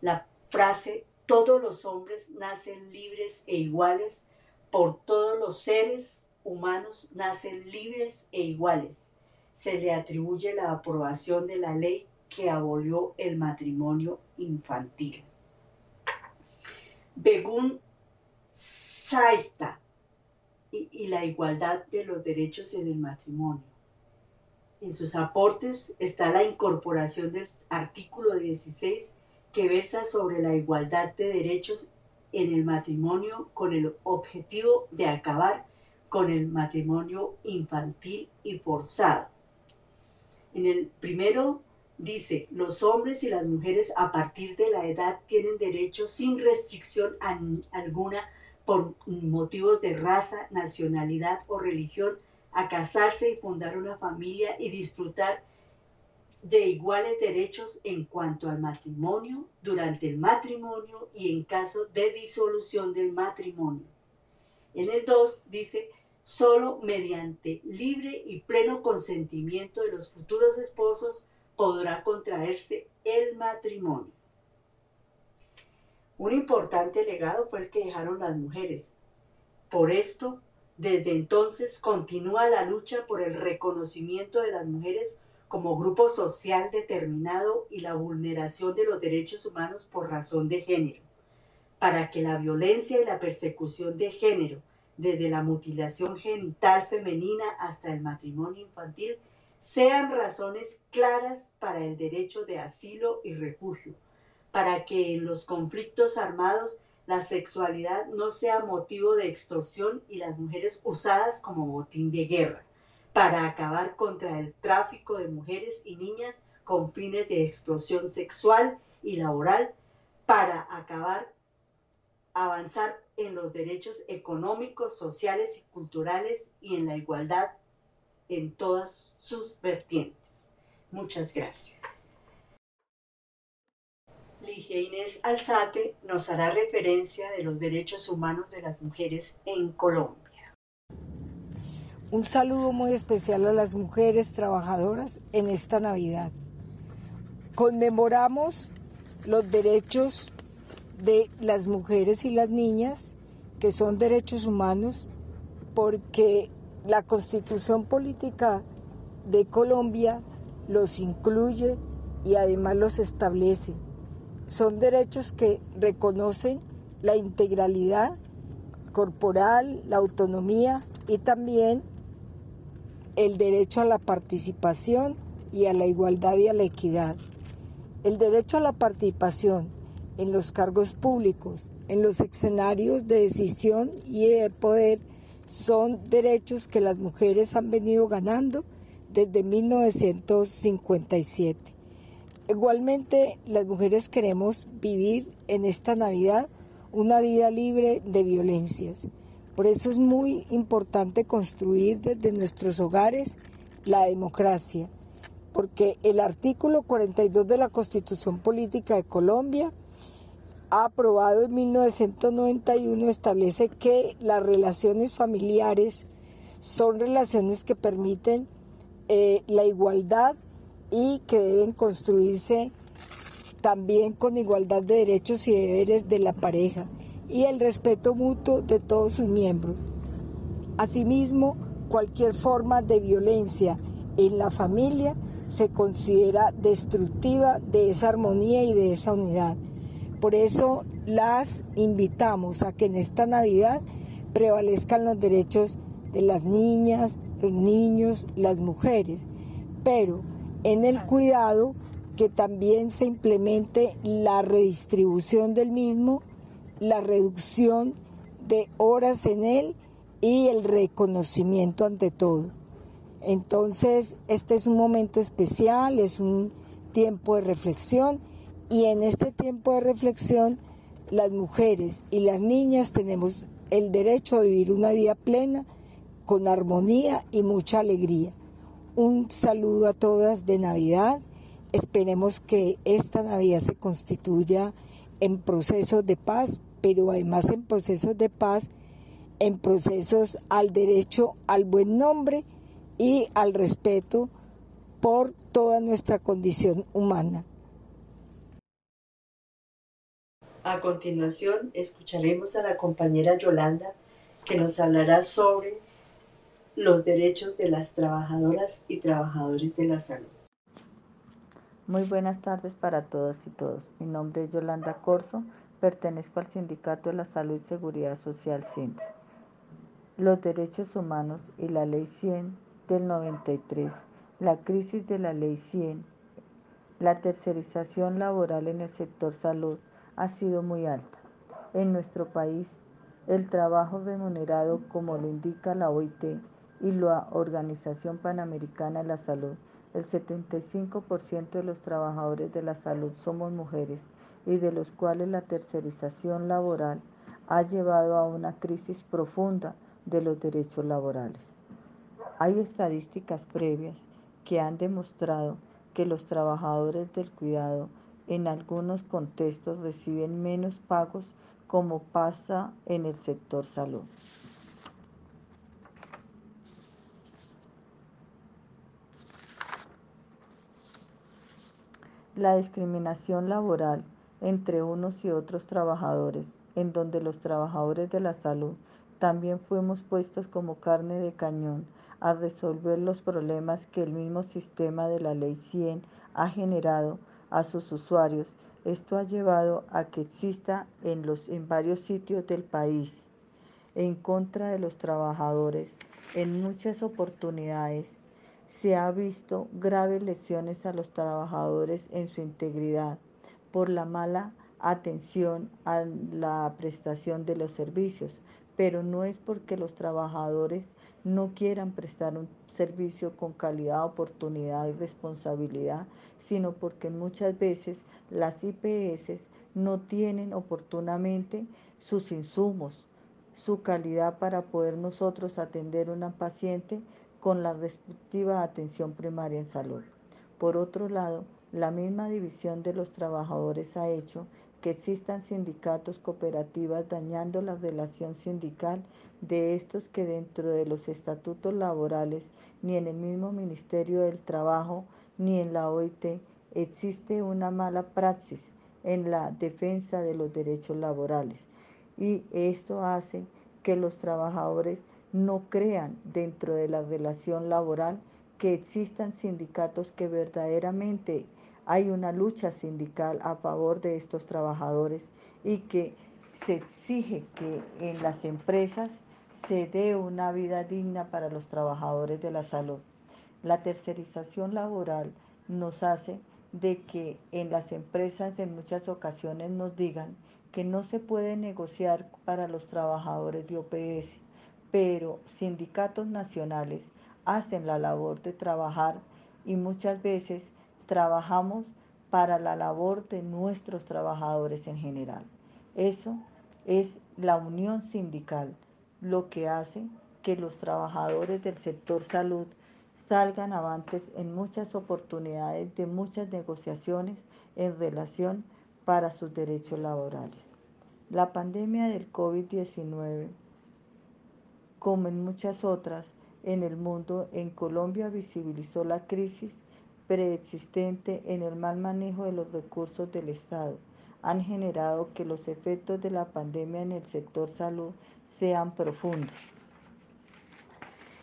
la frase todos los hombres nacen libres e iguales por todos los seres humanos nacen libres e iguales. Se le atribuye la aprobación de la ley que abolió el matrimonio infantil. Begun Shaista y, y la igualdad de los derechos en el matrimonio. En sus aportes está la incorporación del artículo 16 que versa sobre la igualdad de derechos en el matrimonio con el objetivo de acabar con el matrimonio infantil y forzado. En el primero dice, los hombres y las mujeres a partir de la edad tienen derecho sin restricción alguna por motivos de raza, nacionalidad o religión a casarse y fundar una familia y disfrutar de iguales derechos en cuanto al matrimonio, durante el matrimonio y en caso de disolución del matrimonio. En el 2 dice, solo mediante libre y pleno consentimiento de los futuros esposos podrá contraerse el matrimonio. Un importante legado fue el que dejaron las mujeres. Por esto, desde entonces continúa la lucha por el reconocimiento de las mujeres como grupo social determinado y la vulneración de los derechos humanos por razón de género, para que la violencia y la persecución de género, desde la mutilación genital femenina hasta el matrimonio infantil, sean razones claras para el derecho de asilo y refugio, para que en los conflictos armados la sexualidad no sea motivo de extorsión y las mujeres usadas como botín de guerra, para acabar contra el tráfico de mujeres y niñas con fines de explosión sexual y laboral, para acabar, avanzar en los derechos económicos, sociales y culturales y en la igualdad en todas sus vertientes. Muchas gracias. Ligia Inés Alzate nos hará referencia de los derechos humanos de las mujeres en Colombia. Un saludo muy especial a las mujeres trabajadoras en esta Navidad. Conmemoramos los derechos de las mujeres y las niñas, que son derechos humanos, porque la constitución política de Colombia los incluye y además los establece. Son derechos que reconocen la integralidad corporal, la autonomía y también el derecho a la participación y a la igualdad y a la equidad. El derecho a la participación en los cargos públicos, en los escenarios de decisión y de poder son derechos que las mujeres han venido ganando desde 1957. Igualmente, las mujeres queremos vivir en esta Navidad una vida libre de violencias. Por eso es muy importante construir desde nuestros hogares la democracia, porque el artículo 42 de la Constitución Política de Colombia, aprobado en 1991, establece que las relaciones familiares son relaciones que permiten eh, la igualdad y que deben construirse también con igualdad de derechos y deberes de la pareja y el respeto mutuo de todos sus miembros. Asimismo, cualquier forma de violencia en la familia se considera destructiva de esa armonía y de esa unidad. Por eso las invitamos a que en esta Navidad prevalezcan los derechos de las niñas, los niños, las mujeres, pero en el cuidado que también se implemente la redistribución del mismo, la reducción de horas en él y el reconocimiento ante todo. Entonces, este es un momento especial, es un tiempo de reflexión y en este tiempo de reflexión las mujeres y las niñas tenemos el derecho a vivir una vida plena, con armonía y mucha alegría. Un saludo a todas de Navidad. Esperemos que esta Navidad se constituya en procesos de paz, pero además en procesos de paz, en procesos al derecho al buen nombre y al respeto por toda nuestra condición humana. A continuación, escucharemos a la compañera Yolanda que nos hablará sobre los derechos de las trabajadoras y trabajadores de la salud. Muy buenas tardes para todas y todos. Mi nombre es Yolanda Corso, pertenezco al Sindicato de la Salud y Seguridad Social SINS. Los derechos humanos y la Ley 100 del 93, la crisis de la Ley 100, la tercerización laboral en el sector salud ha sido muy alta. En nuestro país, el trabajo remunerado, como lo indica la OIT y la Organización Panamericana de la Salud, el 75% de los trabajadores de la salud somos mujeres y de los cuales la tercerización laboral ha llevado a una crisis profunda de los derechos laborales. Hay estadísticas previas que han demostrado que los trabajadores del cuidado en algunos contextos reciben menos pagos como pasa en el sector salud. La discriminación laboral entre unos y otros trabajadores, en donde los trabajadores de la salud también fuimos puestos como carne de cañón a resolver los problemas que el mismo sistema de la Ley 100 ha generado a sus usuarios. Esto ha llevado a que exista en, los, en varios sitios del país en contra de los trabajadores en muchas oportunidades se ha visto graves lesiones a los trabajadores en su integridad por la mala atención a la prestación de los servicios, pero no es porque los trabajadores no quieran prestar un servicio con calidad, oportunidad y responsabilidad, sino porque muchas veces las IPS no tienen oportunamente sus insumos, su calidad para poder nosotros atender a una paciente con la respectiva atención primaria en salud. Por otro lado, la misma división de los trabajadores ha hecho que existan sindicatos cooperativas dañando la relación sindical de estos que dentro de los estatutos laborales ni en el mismo Ministerio del Trabajo ni en la OIT existe una mala praxis en la defensa de los derechos laborales. Y esto hace que los trabajadores no crean dentro de la relación laboral que existan sindicatos que verdaderamente hay una lucha sindical a favor de estos trabajadores y que se exige que en las empresas se dé una vida digna para los trabajadores de la salud. La tercerización laboral nos hace de que en las empresas en muchas ocasiones nos digan que no se puede negociar para los trabajadores de OPS, pero sindicatos nacionales hacen la labor de trabajar y muchas veces trabajamos para la labor de nuestros trabajadores en general. Eso es la unión sindical lo que hace que los trabajadores del sector salud salgan avantes en muchas oportunidades de muchas negociaciones en relación para sus derechos laborales. La pandemia del COVID-19, como en muchas otras en el mundo, en Colombia visibilizó la crisis preexistente en el mal manejo de los recursos del Estado. Han generado que los efectos de la pandemia en el sector salud sean profundos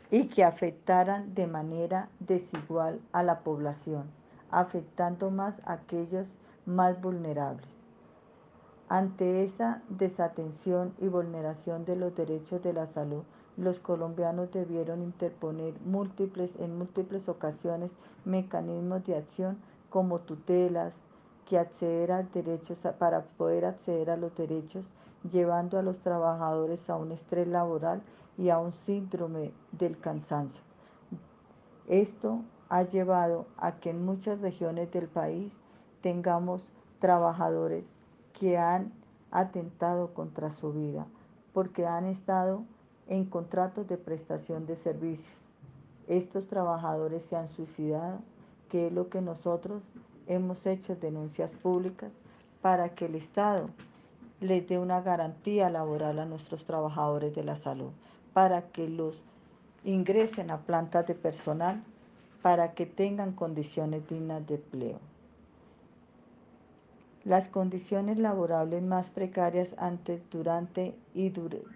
y que afectaran de manera desigual a la población, afectando más a aquellos más vulnerables. Ante esa desatención y vulneración de los derechos de la salud, los colombianos debieron interponer múltiples, en múltiples ocasiones mecanismos de acción como tutelas, que derechos para poder acceder a los derechos, llevando a los trabajadores a un estrés laboral y a un síndrome del cansancio. Esto ha llevado a que en muchas regiones del país tengamos trabajadores que han atentado contra su vida porque han estado en contratos de prestación de servicios. Estos trabajadores se han suicidado, que es lo que nosotros hemos hecho denuncias públicas para que el Estado les dé una garantía laboral a nuestros trabajadores de la salud para que los ingresen a plantas de personal, para que tengan condiciones dignas de empleo. Las condiciones laborables más precarias antes, durante y,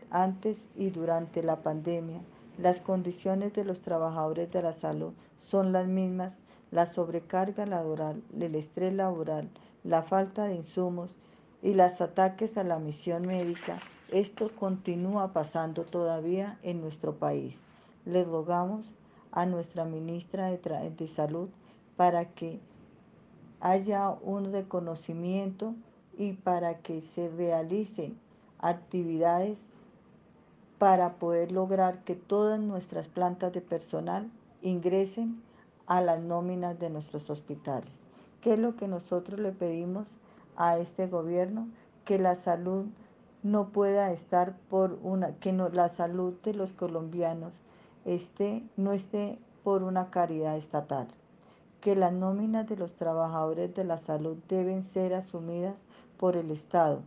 antes y durante la pandemia, las condiciones de los trabajadores de la salud son las mismas, la sobrecarga laboral, el estrés laboral, la falta de insumos y los ataques a la misión médica esto continúa pasando todavía en nuestro país. Le rogamos a nuestra ministra de, Salud para que haya un reconocimiento y para que se realicen actividades para poder lograr que todas nuestras plantas de personal ingresen a las nóminas de nuestros hospitales. ¿Qué es lo que nosotros le pedimos a este gobierno? Que la salud no pueda estar por una, que no, la salud de los colombianos esté, no esté por una caridad estatal, que las nóminas de los trabajadores de la salud deben ser asumidas por el Estado.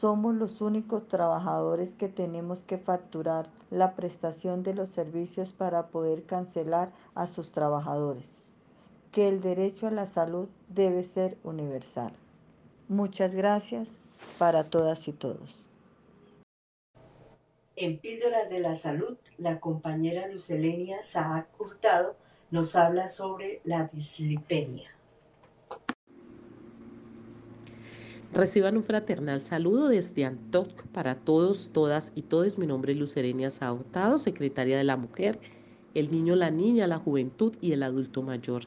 Somos los únicos trabajadores que tenemos que facturar la prestación de los servicios para poder cancelar a sus trabajadores, que el derecho a la salud debe ser universal. Muchas gracias para todas y todos. En Píldoras de la Salud, la compañera Lucelenia Saak Hurtado nos habla sobre la dislipemia. Reciban un fraternal saludo desde Antoc para todos, todas y todos. Mi nombre es Lucerenia Hurtado, secretaria de la Mujer el niño, la niña, la juventud y el adulto mayor.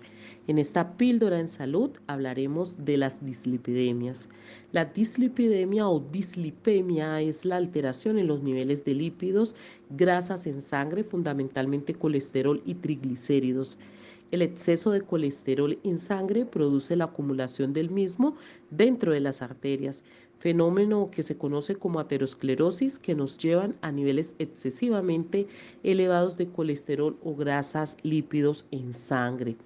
En esta píldora en salud hablaremos de las dislipidemias. La dislipidemia o dislipemia es la alteración en los niveles de lípidos, grasas en sangre, fundamentalmente colesterol y triglicéridos. El exceso de colesterol en sangre produce la acumulación del mismo dentro de las arterias, fenómeno que se conoce como aterosclerosis que nos llevan a niveles excesivamente elevados de colesterol o grasas lípidos en sangre.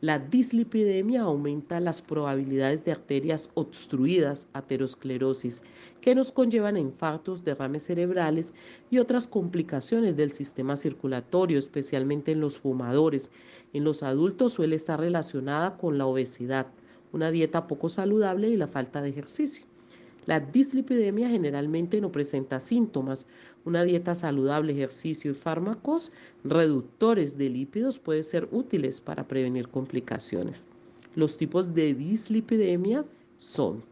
La dislipidemia aumenta las probabilidades de arterias obstruidas, aterosclerosis, que nos conllevan a infartos, derrames cerebrales y otras complicaciones del sistema circulatorio, especialmente en los fumadores. En los adultos suele estar relacionada con la obesidad, una dieta poco saludable y la falta de ejercicio. La dislipidemia generalmente no presenta síntomas. Una dieta saludable, ejercicio y fármacos reductores de lípidos pueden ser útiles para prevenir complicaciones. Los tipos de dislipidemia son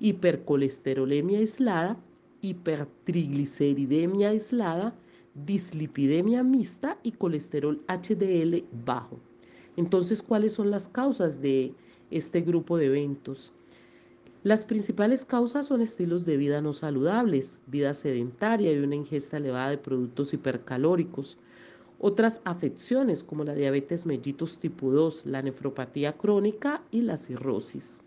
hipercolesterolemia aislada, hipertrigliceridemia aislada, dislipidemia mixta y colesterol HDL bajo. Entonces, ¿cuáles son las causas de este grupo de eventos? Las principales causas son estilos de vida no saludables, vida sedentaria y una ingesta elevada de productos hipercalóricos. Otras afecciones como la diabetes mellitus tipo 2, la nefropatía crónica y la cirrosis.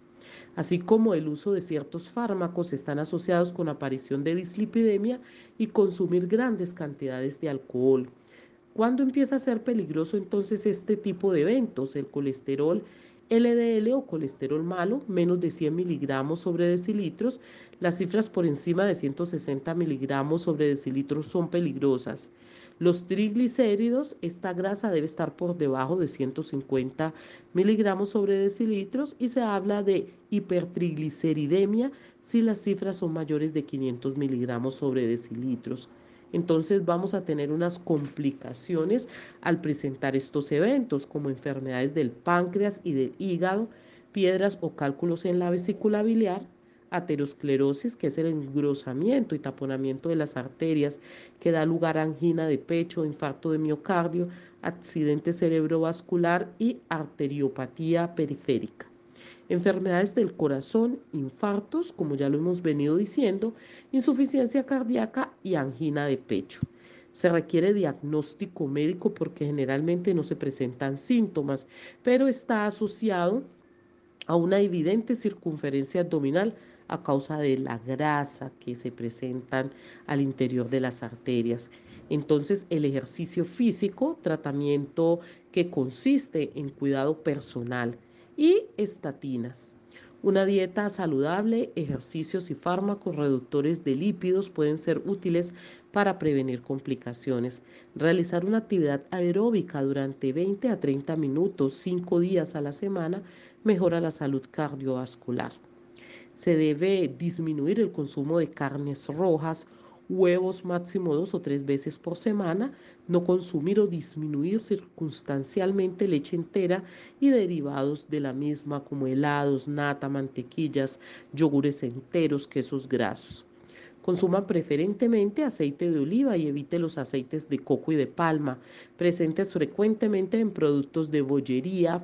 Así como el uso de ciertos fármacos están asociados con aparición de dislipidemia y consumir grandes cantidades de alcohol. ¿Cuándo empieza a ser peligroso entonces este tipo de eventos? El colesterol LDL o colesterol malo, menos de 100 miligramos sobre decilitros. Las cifras por encima de 160 miligramos sobre decilitros son peligrosas. Los triglicéridos, esta grasa debe estar por debajo de 150 miligramos sobre decilitros y se habla de hipertrigliceridemia si las cifras son mayores de 500 miligramos sobre decilitros entonces vamos a tener unas complicaciones al presentar estos eventos, como enfermedades del páncreas y del hígado, piedras o cálculos en la vesícula biliar, aterosclerosis, que es el engrosamiento y taponamiento de las arterias, que da lugar a angina de pecho, infarto de miocardio, accidente cerebrovascular y arteriopatía periférica enfermedades del corazón, infartos, como ya lo hemos venido diciendo, insuficiencia cardíaca y angina de pecho. Se requiere diagnóstico médico porque generalmente no se presentan síntomas, pero está asociado a una evidente circunferencia abdominal a causa de la grasa que se presentan al interior de las arterias. Entonces, el ejercicio físico, tratamiento que consiste en cuidado personal, y estatinas. Una dieta saludable, ejercicios y fármacos reductores de lípidos pueden ser útiles para prevenir complicaciones. Realizar una actividad aeróbica durante 20 a 30 minutos, 5 días a la semana, mejora la salud cardiovascular. Se debe disminuir el consumo de carnes rojas, huevos máximo dos o tres veces por semana, no consumir o disminuir circunstancialmente leche entera y derivados de la misma como helados, nata, mantequillas, yogures enteros, quesos grasos. Consuman preferentemente aceite de oliva y evite los aceites de coco y de palma, presentes frecuentemente en productos de bollería,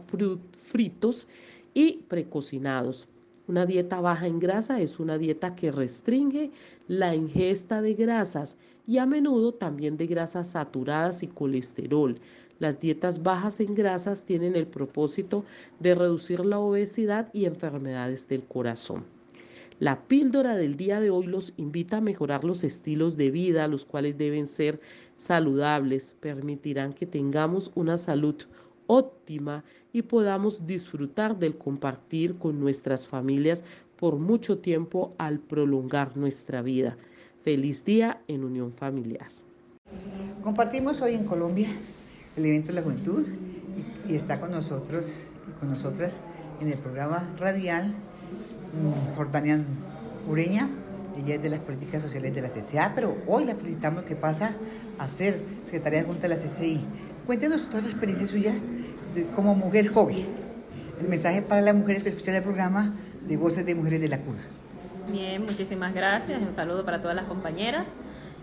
fritos y precocinados. Una dieta baja en grasa es una dieta que restringe la ingesta de grasas y a menudo también de grasas saturadas y colesterol. Las dietas bajas en grasas tienen el propósito de reducir la obesidad y enfermedades del corazón. La píldora del día de hoy los invita a mejorar los estilos de vida, los cuales deben ser saludables, permitirán que tengamos una salud óptima y podamos disfrutar del compartir con nuestras familias por mucho tiempo al prolongar nuestra vida. Feliz día en unión familiar. Compartimos hoy en Colombia el evento de la juventud y, está con nosotros y con nosotras en el programa radial mm, Jordanian Ureña. Ella es de las políticas sociales de la CCA, pero hoy la felicitamos que pasa a ser secretaria junta de la CCI. Cuéntenos toda esa experiencia suya como mujer joven. El mensaje para las mujeres que escuchan el programa de Voces de Mujeres de la Cruz. Bien, muchísimas gracias. Un saludo para todas las compañeras.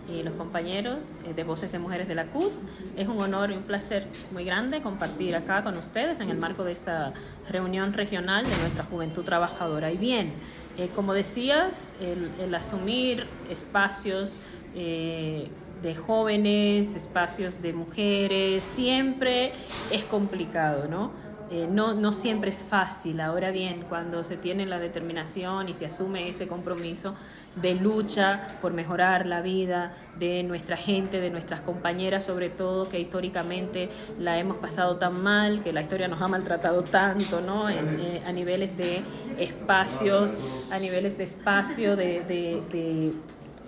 y los compañeros eh, de Voces de Mujeres de la CUT. Es un honor y un placer muy grande compartir acá con ustedes en el marco de esta reunión regional de nuestra juventud trabajadora. Y bien, eh, como decías, el, asumir espacios eh, de jóvenes, espacios de mujeres, siempre es complicado, ¿no? Eh, no, no siempre es fácil. Ahora bien, cuando se tiene la determinación y se asume ese compromiso de lucha por mejorar la vida de nuestra gente, de nuestras compañeras, sobre todo que históricamente la hemos pasado tan mal, que la historia nos ha maltratado tanto, ¿no? Eh, a niveles de espacios, a niveles de espacio, de, de,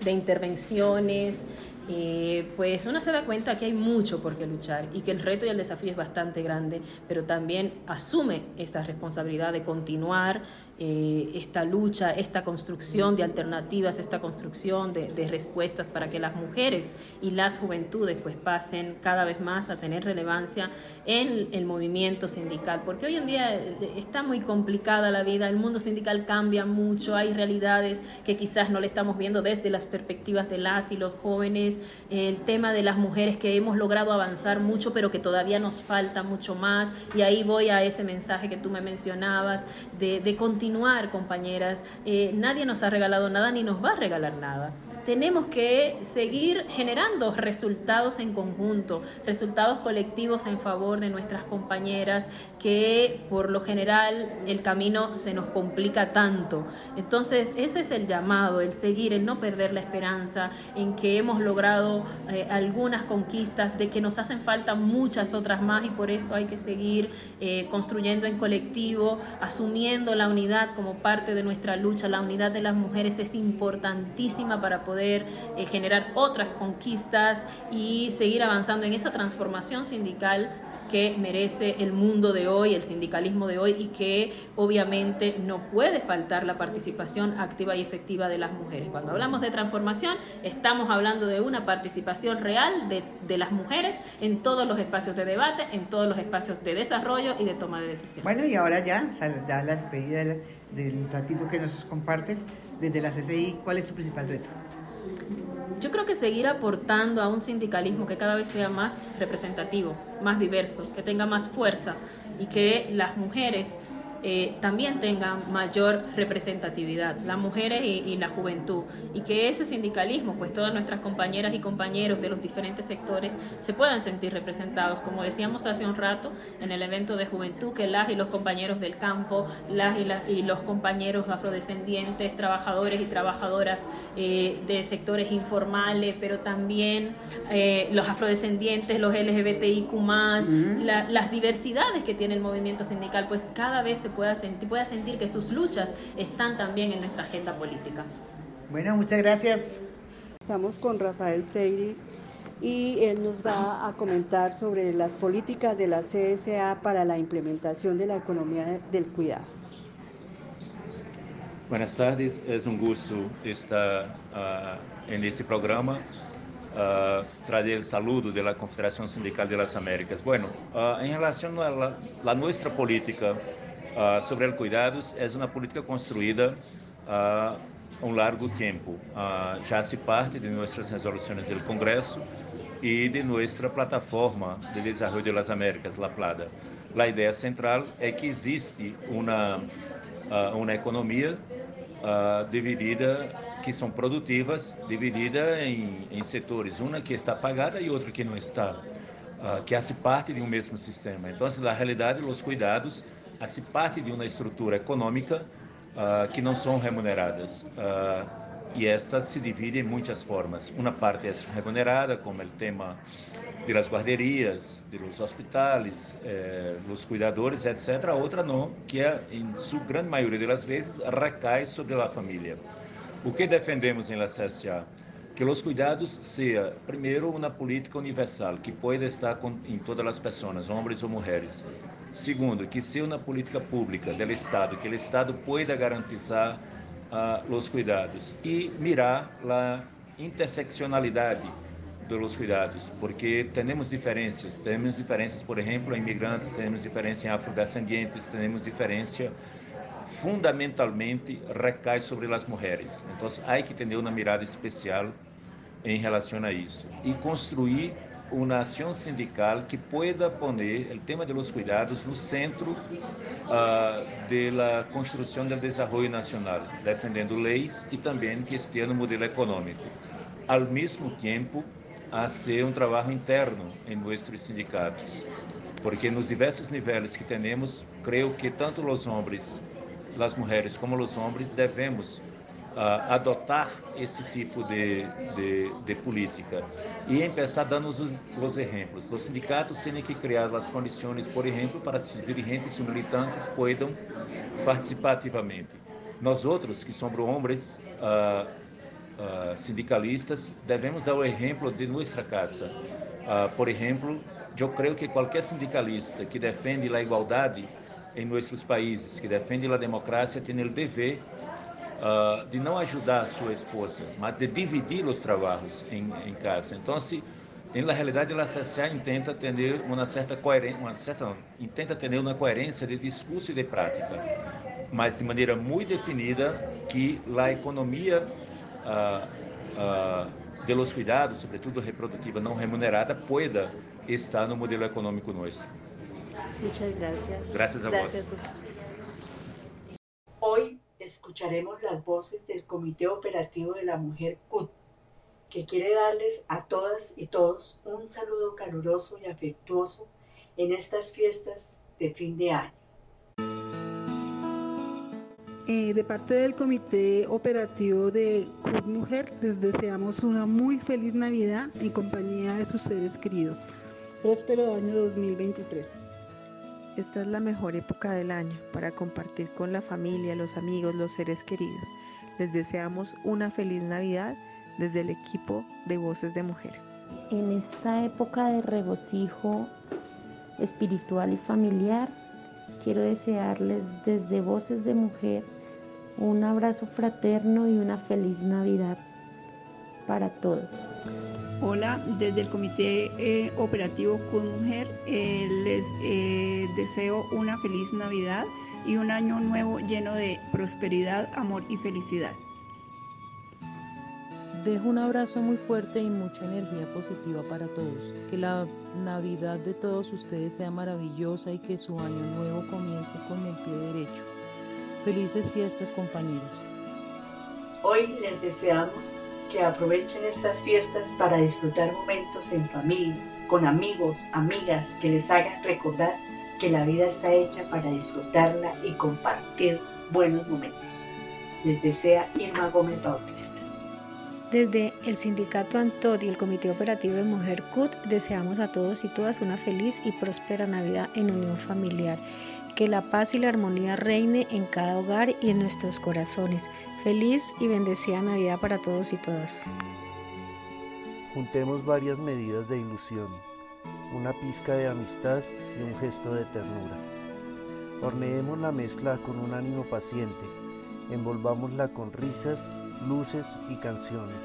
de intervenciones. Eh, pues uno se da cuenta que hay mucho por qué luchar y que el reto y el desafío es bastante grande, pero también asume esa responsabilidad de continuar eh, esta lucha, esta construcción de alternativas, esta construcción de, respuestas para que las mujeres y las juventudes pues pasen cada vez más a tener relevancia en el movimiento sindical, porque hoy en día eh, está muy complicada la vida, el mundo sindical cambia mucho, hay realidades que quizás no le estamos viendo desde las perspectivas de las y los jóvenes, el tema de las mujeres que hemos logrado avanzar mucho, pero que todavía nos falta mucho más, y ahí voy a ese mensaje que tú me mencionabas de, de continuar continuar, compañeras. Eh, nadie nos ha regalado nada ni nos va a regalar nada tenemos que seguir generando resultados en conjunto, resultados colectivos en favor de nuestras compañeras, que por lo general el camino se nos complica tanto. Entonces, ese es el llamado, el seguir, el no perder la esperanza en que hemos logrado eh, algunas conquistas, de que nos hacen falta muchas otras más y por eso hay que seguir eh, construyendo en colectivo, asumiendo la unidad como parte de nuestra lucha. La unidad de las mujeres es importantísima para poder eh, generar otras conquistas y seguir avanzando en esa transformación sindical que merece el mundo de hoy, el sindicalismo de hoy y que obviamente no puede faltar la participación activa y efectiva de las mujeres. Cuando hablamos de transformación, estamos hablando de una participación real de, de las mujeres en todos los espacios de debate, en todos los espacios de desarrollo y de toma de decisiones. Bueno, y ahora ya, ya la despedida del, del ratito que nos compartes desde la CCI, ¿cuál es tu principal reto? Yo creo que seguir aportando a un sindicalismo que cada vez sea más representativo, más diverso, que tenga más fuerza y que las mujeres eh, también tengan mayor representatividad, las mujeres y, la juventud, y que ese sindicalismo, pues todas nuestras compañeras y compañeros de los diferentes sectores se puedan sentir representados, como decíamos hace un rato en el evento de juventud, que las y los compañeros del campo, las y, los compañeros afrodescendientes, trabajadores y trabajadoras eh, de sectores informales, pero también eh, los afrodescendientes, los LGBTIQ, las diversidades que tiene el movimiento sindical, pues cada vez se pueda sentir, pueda sentir que sus luchas están también en nuestra agenda política. Bueno, muchas gracias. Estamos con Rafael Freire y él nos va a comentar sobre las políticas de la CSA para la implementación de la economía del cuidado. Buenas tardes, es un gusto estar uh, en este programa. Uh, trazer el saludo de la Confederación Sindical de las Américas. Bueno, uh, en relación a la, la nuestra política uh, sobre el cuidados é uma política construída há um largo tempo. Uh, já se parte de nossas resoluções do Congresso e de nossa plataforma de desenvolvimento das Américas, La Plata. A ideia central é que existe uma, uh, uma economia uh, dividida, que são produtivas, dividida em, em, setores, uma que está pagada e outra que não está, uh, que hace parte de um mesmo sistema. Então, na realidade, os cuidados se parte de uma estrutura econômica uh, que não são remuneradas. Uh, e esta se divide em muitas formas. Uma parte é remunerada, como o tema de las guarderias, de los hospitales, eh, los cuidadores, etc. A outra não, que é, em sua grande maioria das vezes recai sobre a família. O que defendemos em la CSA? Que os cuidados seja, primeiro, uma política universal, que pode estar em todas as pessoas, homens ou mulheres. Segundo, que seja uma política pública do Estado, que o Estado pueda garantizar uh, os cuidados e mirar a interseccionalidade dos cuidados, porque temos diferenças, temos diferenças, por exemplo, em imigrantes, temos diferença em afrodescendentes, temos diferença fundamentalmente recai sobre as mulheres. Então, há que ter uma mirada especial em relação a isso e construir uma ação sindical que pueda poner o tema dos cuidados no centro uh, construção do desenvolvimento nacional, defendendo leis e também que esteja no modelo econômico. Ao mesmo tempo, a ser um trabalho interno em nossos sindicatos, porque nos diversos níveis que temos, creio que tanto os homens, as mulheres como os homens devemos adotar esse tipo de, de, de, política e começar dando os, os exemplos. Os sindicatos têm que criar as condições, por exemplo, para que os dirigentes e militantes possam participar ativamente. Nós outros, que somos homens uh, uh, sindicalistas, devemos dar o exemplo de nossa casa. por exemplo, eu creio que qualquer sindicalista que defende a igualdade em nossos países, que defende a democracia, tem o dever uh, de não ajudar a sua esposa, mas de dividir os trabalhos em, em casa. Então, se, na realidade, a CSA intenta ter uma certa coerência, uma certa, intenta ter uma coerência de discurso e de prática, mas de maneira muito definida que a economia uh, uh, de los cuidados, sobretudo reprodutiva não remunerada, pueda estar no modelo econômico nosso. Muchas gracias. Gracias a gracias. vos. Hoy escucharemos las voces del Comité Operativo de la Mujer CUT, que quiere darles a todas y todos un saludo caluroso y afectuoso en estas fiestas de fin de año. De parte del Comité Operativo de CUT Mujer, les deseamos una muy feliz Navidad en compañía de sus seres queridos. Próspero año 2023. Esta es la mejor época del año para compartir con la familia, los amigos, los seres queridos. Les deseamos una feliz Navidad desde el equipo de Voces de Mujer. En esta época de regocijo espiritual y familiar, quiero desearles desde Voces de Mujer un abrazo fraterno y una feliz Navidad para todos. Hola, desde el Comité eh, Operativo con Mujer eh, les eh, deseo una feliz Navidad y un año nuevo lleno de prosperidad, amor y felicidad. Dejo un abrazo muy fuerte y mucha energía positiva para todos. Que la Navidad de todos ustedes sea maravillosa y que su año nuevo comience con el pie derecho. Felices fiestas compañeros. Hoy les deseamos que aprovechen estas fiestas para disfrutar momentos en familia, con amigos, amigas, que les hagan recordar que la vida está hecha para disfrutarla y compartir buenos momentos. Les desea Irma Gómez Bautista. Desde el Sindicato Antod y el Comité Operativo de Mujer CUT deseamos a todos y todas una feliz y próspera Navidad en unión familiar que la paz y la armonía reine en cada hogar y en nuestros corazones. Feliz y bendecida Navidad para todos y todas. Juntemos varias medidas de ilusión, una pizca de amistad y un gesto de ternura. Horneemos la mezcla con un ánimo paciente, envolvámosla con risas, luces y canciones.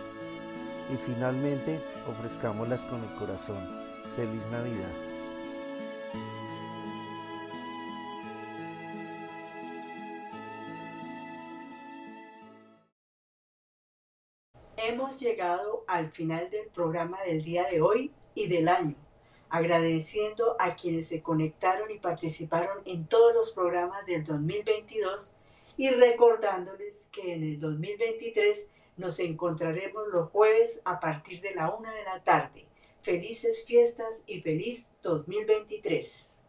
Y finalmente ofrezcámoslas con el corazón. Feliz Navidad. Hemos llegado al final del programa del día de hoy y del año, agradeciendo a quienes se conectaron y participaron en todos los programas del 2022 y recordándoles que en el 2023 nos encontraremos los jueves a partir de la una de la tarde. Felices fiestas y feliz 2023.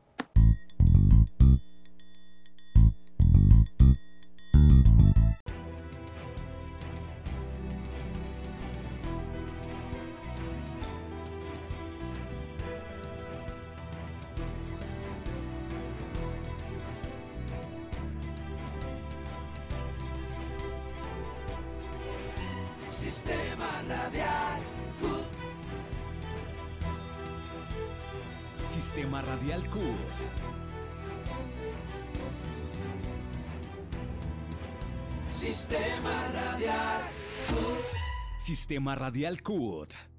Sistema Radial CUT.